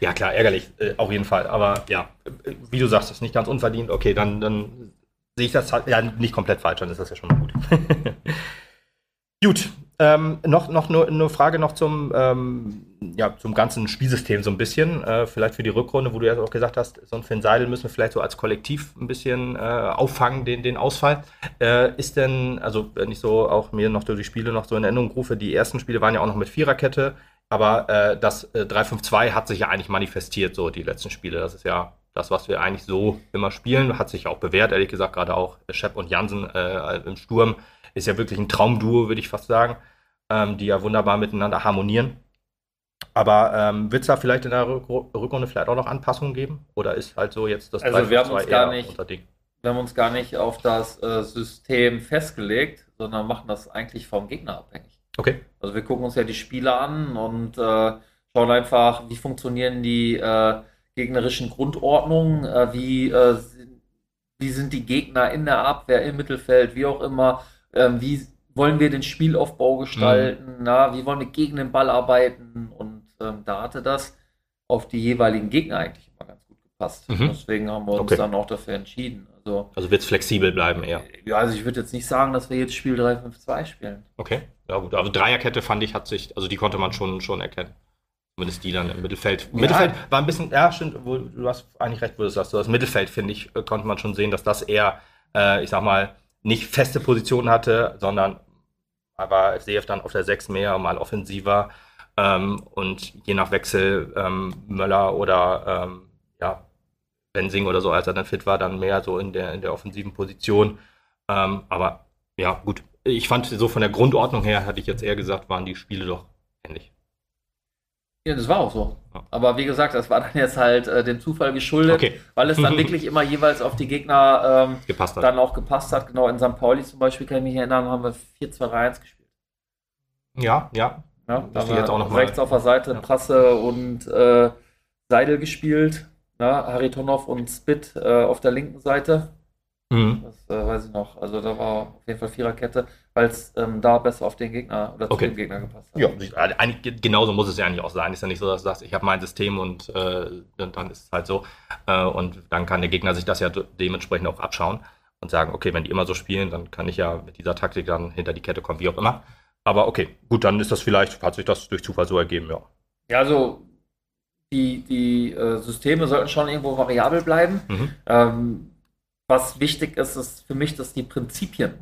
Ja, klar, ärgerlich, äh, auf jeden Fall. Aber ja, äh, wie du sagst, ist nicht ganz unverdient. Okay, dann, dann sehe ich das halt ja nicht komplett falsch, dann ist das ja schon mal gut. gut, ähm, noch, noch nur eine Frage noch zum, ähm, ja, zum ganzen Spielsystem so ein bisschen. Äh, vielleicht für die Rückrunde, wo du ja auch gesagt hast, so ein Finn Seidel müssen wir vielleicht so als Kollektiv ein bisschen äh, auffangen, den, den Ausfall. Äh, ist denn, also wenn ich so auch mir noch durch die Spiele noch so in Erinnerung rufe, die ersten Spiele waren ja auch noch mit Viererkette. Aber äh, das äh, 3-5-2 hat sich ja eigentlich manifestiert, so die letzten Spiele. Das ist ja das, was wir eigentlich so immer spielen. Hat sich auch bewährt, ehrlich gesagt, gerade auch Shep und Jansen äh, im Sturm. Ist ja wirklich ein Traumduo, würde ich fast sagen, ähm, die ja wunderbar miteinander harmonieren. Aber ähm, wird es da vielleicht in der Rück Rückrunde vielleicht auch noch Anpassungen geben? Oder ist halt so jetzt das Also wir haben 3-5-2 uns gar nicht-? Wir haben uns gar nicht auf das äh, System festgelegt, sondern machen das eigentlich vom Gegner abhängig. Okay. Also wir gucken uns ja die Spiele an und äh, schauen einfach, wie funktionieren die äh, gegnerischen Grundordnungen, äh, wie, äh, sind, wie sind die Gegner in der Abwehr, im Mittelfeld, wie auch immer, ähm, wie wollen wir den Spielaufbau gestalten, na, wie wollen wir gegen den Ball arbeiten und ähm, da hatte das auf die jeweiligen Gegner eigentlich immer ganz gut passt. Mhm. Deswegen haben wir uns Okay. dann auch dafür entschieden. Also, Also wird es flexibel bleiben eher. ja, also ich würde jetzt nicht sagen, dass wir jetzt Spiel 3-5-2 spielen. Okay. Ja gut, also Dreierkette fand ich, hat sich, also die konnte man schon, schon erkennen. Zumindest die dann im Mittelfeld. Ja. Mittelfeld war ein bisschen, ja, stimmt, wo, du hast eigentlich recht, wo du sagst. So das Mittelfeld, finde ich, äh, konnte man schon sehen, dass das eher, äh, ich sag mal, nicht feste Positionen hatte, sondern aber CF dann auf der 6 mehr, mal offensiver ähm, und je nach Wechsel ähm, Möller oder ähm, ja, Bensing oder so, als er dann fit war, dann mehr so in der, in der offensiven Position. Ähm, aber ja, gut. Ich fand so von der Grundordnung her, hatte ich jetzt eher gesagt, waren die Spiele doch ähnlich. Ja, das war auch so. Aber wie gesagt, das war dann jetzt halt äh, dem Zufall geschuldet, Okay, weil es dann wirklich immer jeweils auf die Gegner ähm, gepasst hat. dann auch gepasst hat. Genau in St. Pauli zum Beispiel, kann ich mich erinnern, haben wir 4-2-3-1 gespielt. ja, ja. Ja, da haben jetzt auch noch mal- rechts auf der Seite Ja. Prasse und äh, Seidel gespielt. Ja, Haritonov und Spit äh, auf der linken Seite. Mhm. Das äh, weiß ich noch. Also da war auf jeden Fall Viererkette, weil es ähm, da besser auf den Gegner oder Okay. zu dem Gegner gepasst hat. Ja, eigentlich ge- genauso muss es ja eigentlich auch sein. Ist ja nicht so, dass du sagst, ich habe mein System und äh, dann dann ist es halt so. Äh, und dann kann der Gegner sich das ja de- dementsprechend auch abschauen und sagen, okay, wenn die immer so spielen, dann kann ich ja mit dieser Taktik dann hinter die Kette kommen, wie auch immer. Aber okay, gut, dann ist das vielleicht, hat sich das durch Zufall so ergeben, ja. Ja, also die, die äh, Systeme sollten schon irgendwo variabel bleiben. Mhm. Ähm, was wichtig ist, ist für mich, dass die Prinzipien,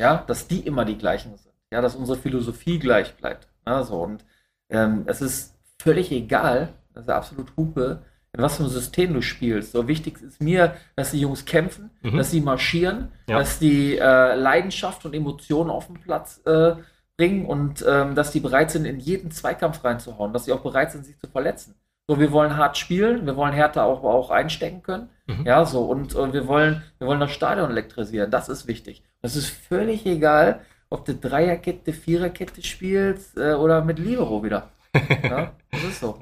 ja, dass die immer die gleichen sind. Ja, dass unsere Philosophie gleich bleibt. Ja, so, und ähm, es ist völlig egal, das ist ja absolut Hupe, in was für ein System du spielst. So wichtig ist mir, dass die Jungs kämpfen, Mhm. dass sie marschieren, Ja. dass die äh, Leidenschaft und Emotionen auf den Platz äh, bringen und ähm, dass die bereit sind, in jeden Zweikampf reinzuhauen, dass sie auch bereit sind, sich zu verletzen. So, wir wollen hart spielen, wir wollen Härte auch, auch einstecken können. Mhm. Ja, so, und äh, wir, wollen, wir wollen das Stadion elektrisieren. Das ist wichtig. Es ist völlig egal, ob du Dreierkette, Viererkette spielst äh, oder mit Libero wieder. Ja, das ist so.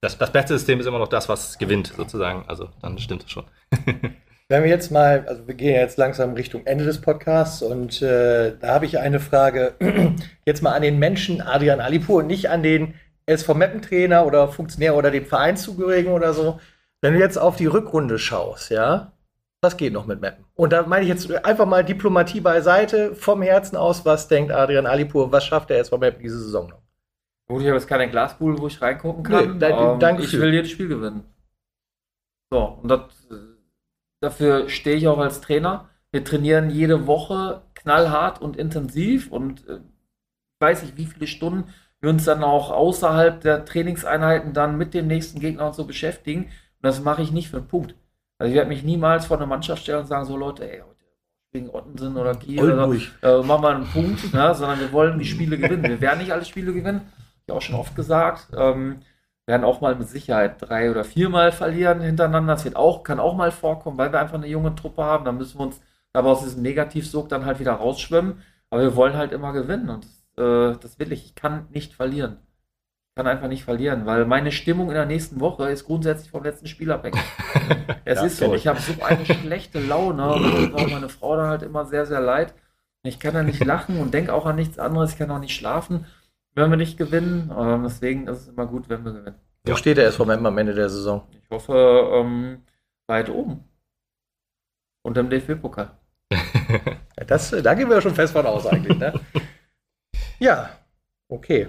Das, das beste System ist immer noch das, was gewinnt, sozusagen. Also dann stimmt es schon. Wenn wir jetzt mal, also wir gehen jetzt langsam Richtung Ende des Podcasts und äh, da habe ich eine Frage jetzt mal an den Menschen Adrian Alipur und nicht an den SV Meppen Trainer oder Funktionär oder dem Vereinszugehörigen oder so. Wenn du jetzt auf die Rückrunde schaust, ja, was geht noch mit Meppen? Und da meine ich jetzt einfach mal Diplomatie beiseite, vom Herzen aus, was denkt Adrian Alipur, was schafft der SV Meppen diese Saison noch? Gut, ich habe jetzt keine Glaskugel, wo ich reingucken kann. Nee, dein- dein ich Gefühl. will jedes Spiel gewinnen. So, und das, dafür stehe ich auch als Trainer. Wir trainieren jede Woche knallhart und intensiv und äh, ich weiß nicht, wie viele Stunden wir uns dann auch außerhalb der Trainingseinheiten dann mit dem nächsten Gegner und so beschäftigen. Und das mache ich nicht für einen Punkt. Also ich werde mich niemals vor eine Mannschaft stellen und sagen, so Leute, ey, heute gegen Ottensen oder Kiel oder äh, machen wir einen Punkt, ne? sondern wir wollen die Spiele gewinnen. Wir werden nicht alle Spiele gewinnen, ich auch schon oft gesagt. Ähm, werden auch mal mit Sicherheit drei oder viermal verlieren hintereinander. Das wird auch, kann auch mal vorkommen, weil wir einfach eine junge Truppe haben. Da müssen wir uns aber aus diesem Negativsog dann halt wieder rausschwimmen. Aber wir wollen halt immer gewinnen und äh, das will ich. Ich kann nicht verlieren. Ich kann einfach nicht verlieren, weil meine Stimmung in der nächsten Woche ist grundsätzlich vom letzten Spiel abhängig. es Ja, ist so. ich. Habe so eine schlechte Laune und war meine Frau dann halt immer sehr, sehr leid. Ich kann da nicht lachen und denke auch an nichts anderes. Ich kann auch nicht schlafen, wenn wir nicht gewinnen. Ähm, deswegen ist es immer gut, wenn wir gewinnen. Wo steht der SV Meppen am Ende der Saison? Ich hoffe, ähm, weit oben. Und im DFB-Pokal. Ja, Das, da gehen wir ja schon fest von aus eigentlich, ne? ja, okay.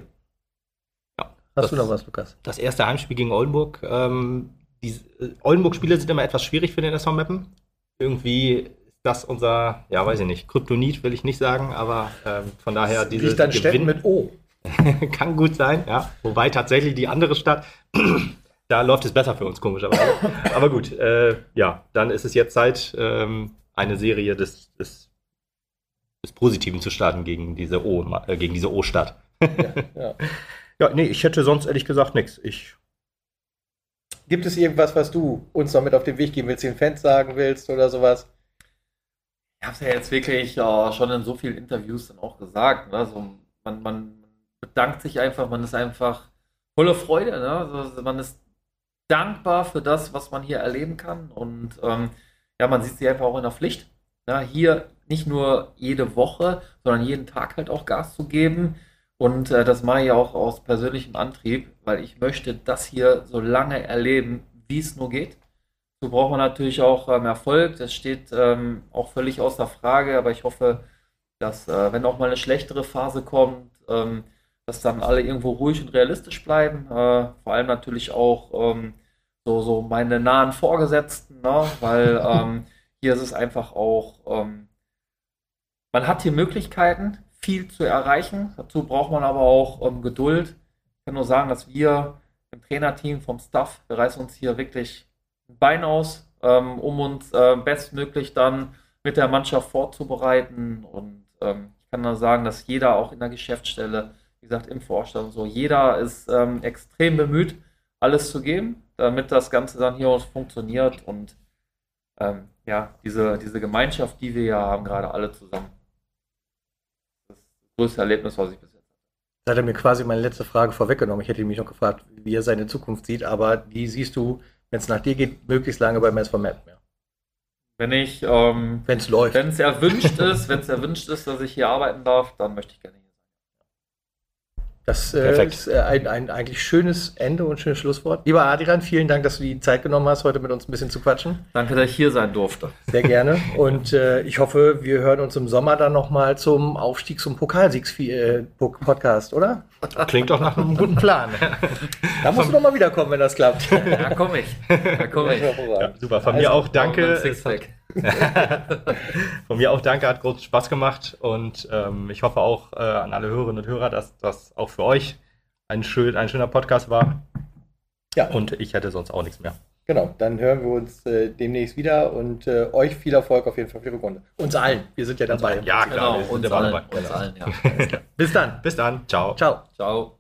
Ja, Hast das- du noch was, Lukas? Das erste Heimspiel gegen Oldenburg. Ähm, die äh, Oldenburg-Spiele sind immer etwas schwierig für den SV Meppen. Irgendwie ist das unser, ja, weiß ich nicht, Kryptonit will ich nicht sagen, aber ähm, von daher diese Liegt an Städten Gewinn- mit O. kann gut sein, ja. Wobei tatsächlich die andere Stadt, da läuft es besser für uns, komischerweise. aber gut, äh, ja, dann ist es jetzt Zeit, ähm, eine Serie des, des, des Positiven zu starten gegen diese O, äh, gegen diese O-Stadt. Ja. Ja, nee, ich hätte sonst ehrlich gesagt nichts. Ich Gibt es irgendwas, was du uns noch mit auf den Weg geben willst, den Fans sagen willst oder sowas? Ich habe es ja jetzt wirklich äh, schon in so vielen Interviews dann auch gesagt. Ne? Also man, man bedankt sich einfach, man ist einfach voller Freude. Ne? Also man ist dankbar für das, was man hier erleben kann. Und ähm, ja, man sieht sich einfach auch in der Pflicht. Ne? Hier nicht nur jede Woche, sondern jeden Tag halt auch Gas zu geben. Und äh, das mache ich auch aus persönlichem Antrieb, weil ich möchte das hier so lange erleben, wie es nur geht. dazu braucht man natürlich auch ähm, Erfolg. Das steht ähm, auch völlig außer Frage, aber ich hoffe, dass äh, wenn auch mal eine schlechtere Phase kommt, ähm, dass dann alle irgendwo ruhig und realistisch bleiben. Äh, vor allem natürlich auch ähm, so, so meine nahen Vorgesetzten, ne? weil ähm, hier ist es einfach auch, ähm, man hat hier Möglichkeiten, viel zu erreichen. Dazu braucht man aber auch ähm, Geduld. Ich kann nur sagen, dass wir im Trainerteam vom Staff, wir reißen uns hier wirklich ein Bein aus, ähm, um uns äh, bestmöglich dann mit der Mannschaft vorzubereiten. Und ähm, ich kann nur sagen, dass jeder auch in der Geschäftsstelle, wie gesagt, im Vorstand und so, jeder ist ähm, extrem bemüht, alles zu geben, damit das Ganze dann hier funktioniert und ähm, ja, diese, diese Gemeinschaft, die wir ja haben, gerade alle zusammen. Das das größte Erlebnis, was ich bis jetzt hatte. Da hat er mir quasi meine letzte Frage vorweggenommen. Ich hätte mich noch gefragt, wie er seine Zukunft sieht, aber die siehst du, wenn es nach dir geht, möglichst lange beim SV Map mehr. Wenn ich, ähm, Wenn es läuft. wenn es erwünscht ist, wenn es erwünscht ist, dass ich hier arbeiten darf, dann möchte ich gerne hier. Das äh, Perfekt. ist äh, ein, ein eigentlich schönes Ende und schönes Schlusswort. Lieber Adrian, vielen Dank, dass du die Zeit genommen hast, heute mit uns ein bisschen zu quatschen. Danke, dass ich hier sein durfte. Sehr gerne. Und äh, ich hoffe, wir hören uns im Sommer dann nochmal zum Aufstiegs- und Pokalsiegs-Podcast, oder? Klingt doch nach einem guten Plan. Da musst du noch mal wiederkommen, wenn das klappt. Da komme ich. Da komme ich. Ja, super. Von Also, mir auch danke. Sixpack. Von mir auch danke, hat großen Spaß gemacht und ähm, ich hoffe auch äh, an alle Hörerinnen und Hörer, dass das auch für euch ein, schön, ein schöner Podcast war. Ja. Und ich hätte sonst auch nichts mehr. Genau, dann hören wir uns äh, demnächst wieder und äh, euch viel Erfolg auf jeden Fall für die Runde. Uns allen. Wir sind ja dabei. Ja, klar. Genau, wir sind uns dabei. allen. Uns allen, ja. Bis dann. Bis dann. Ciao. Ciao. Ciao.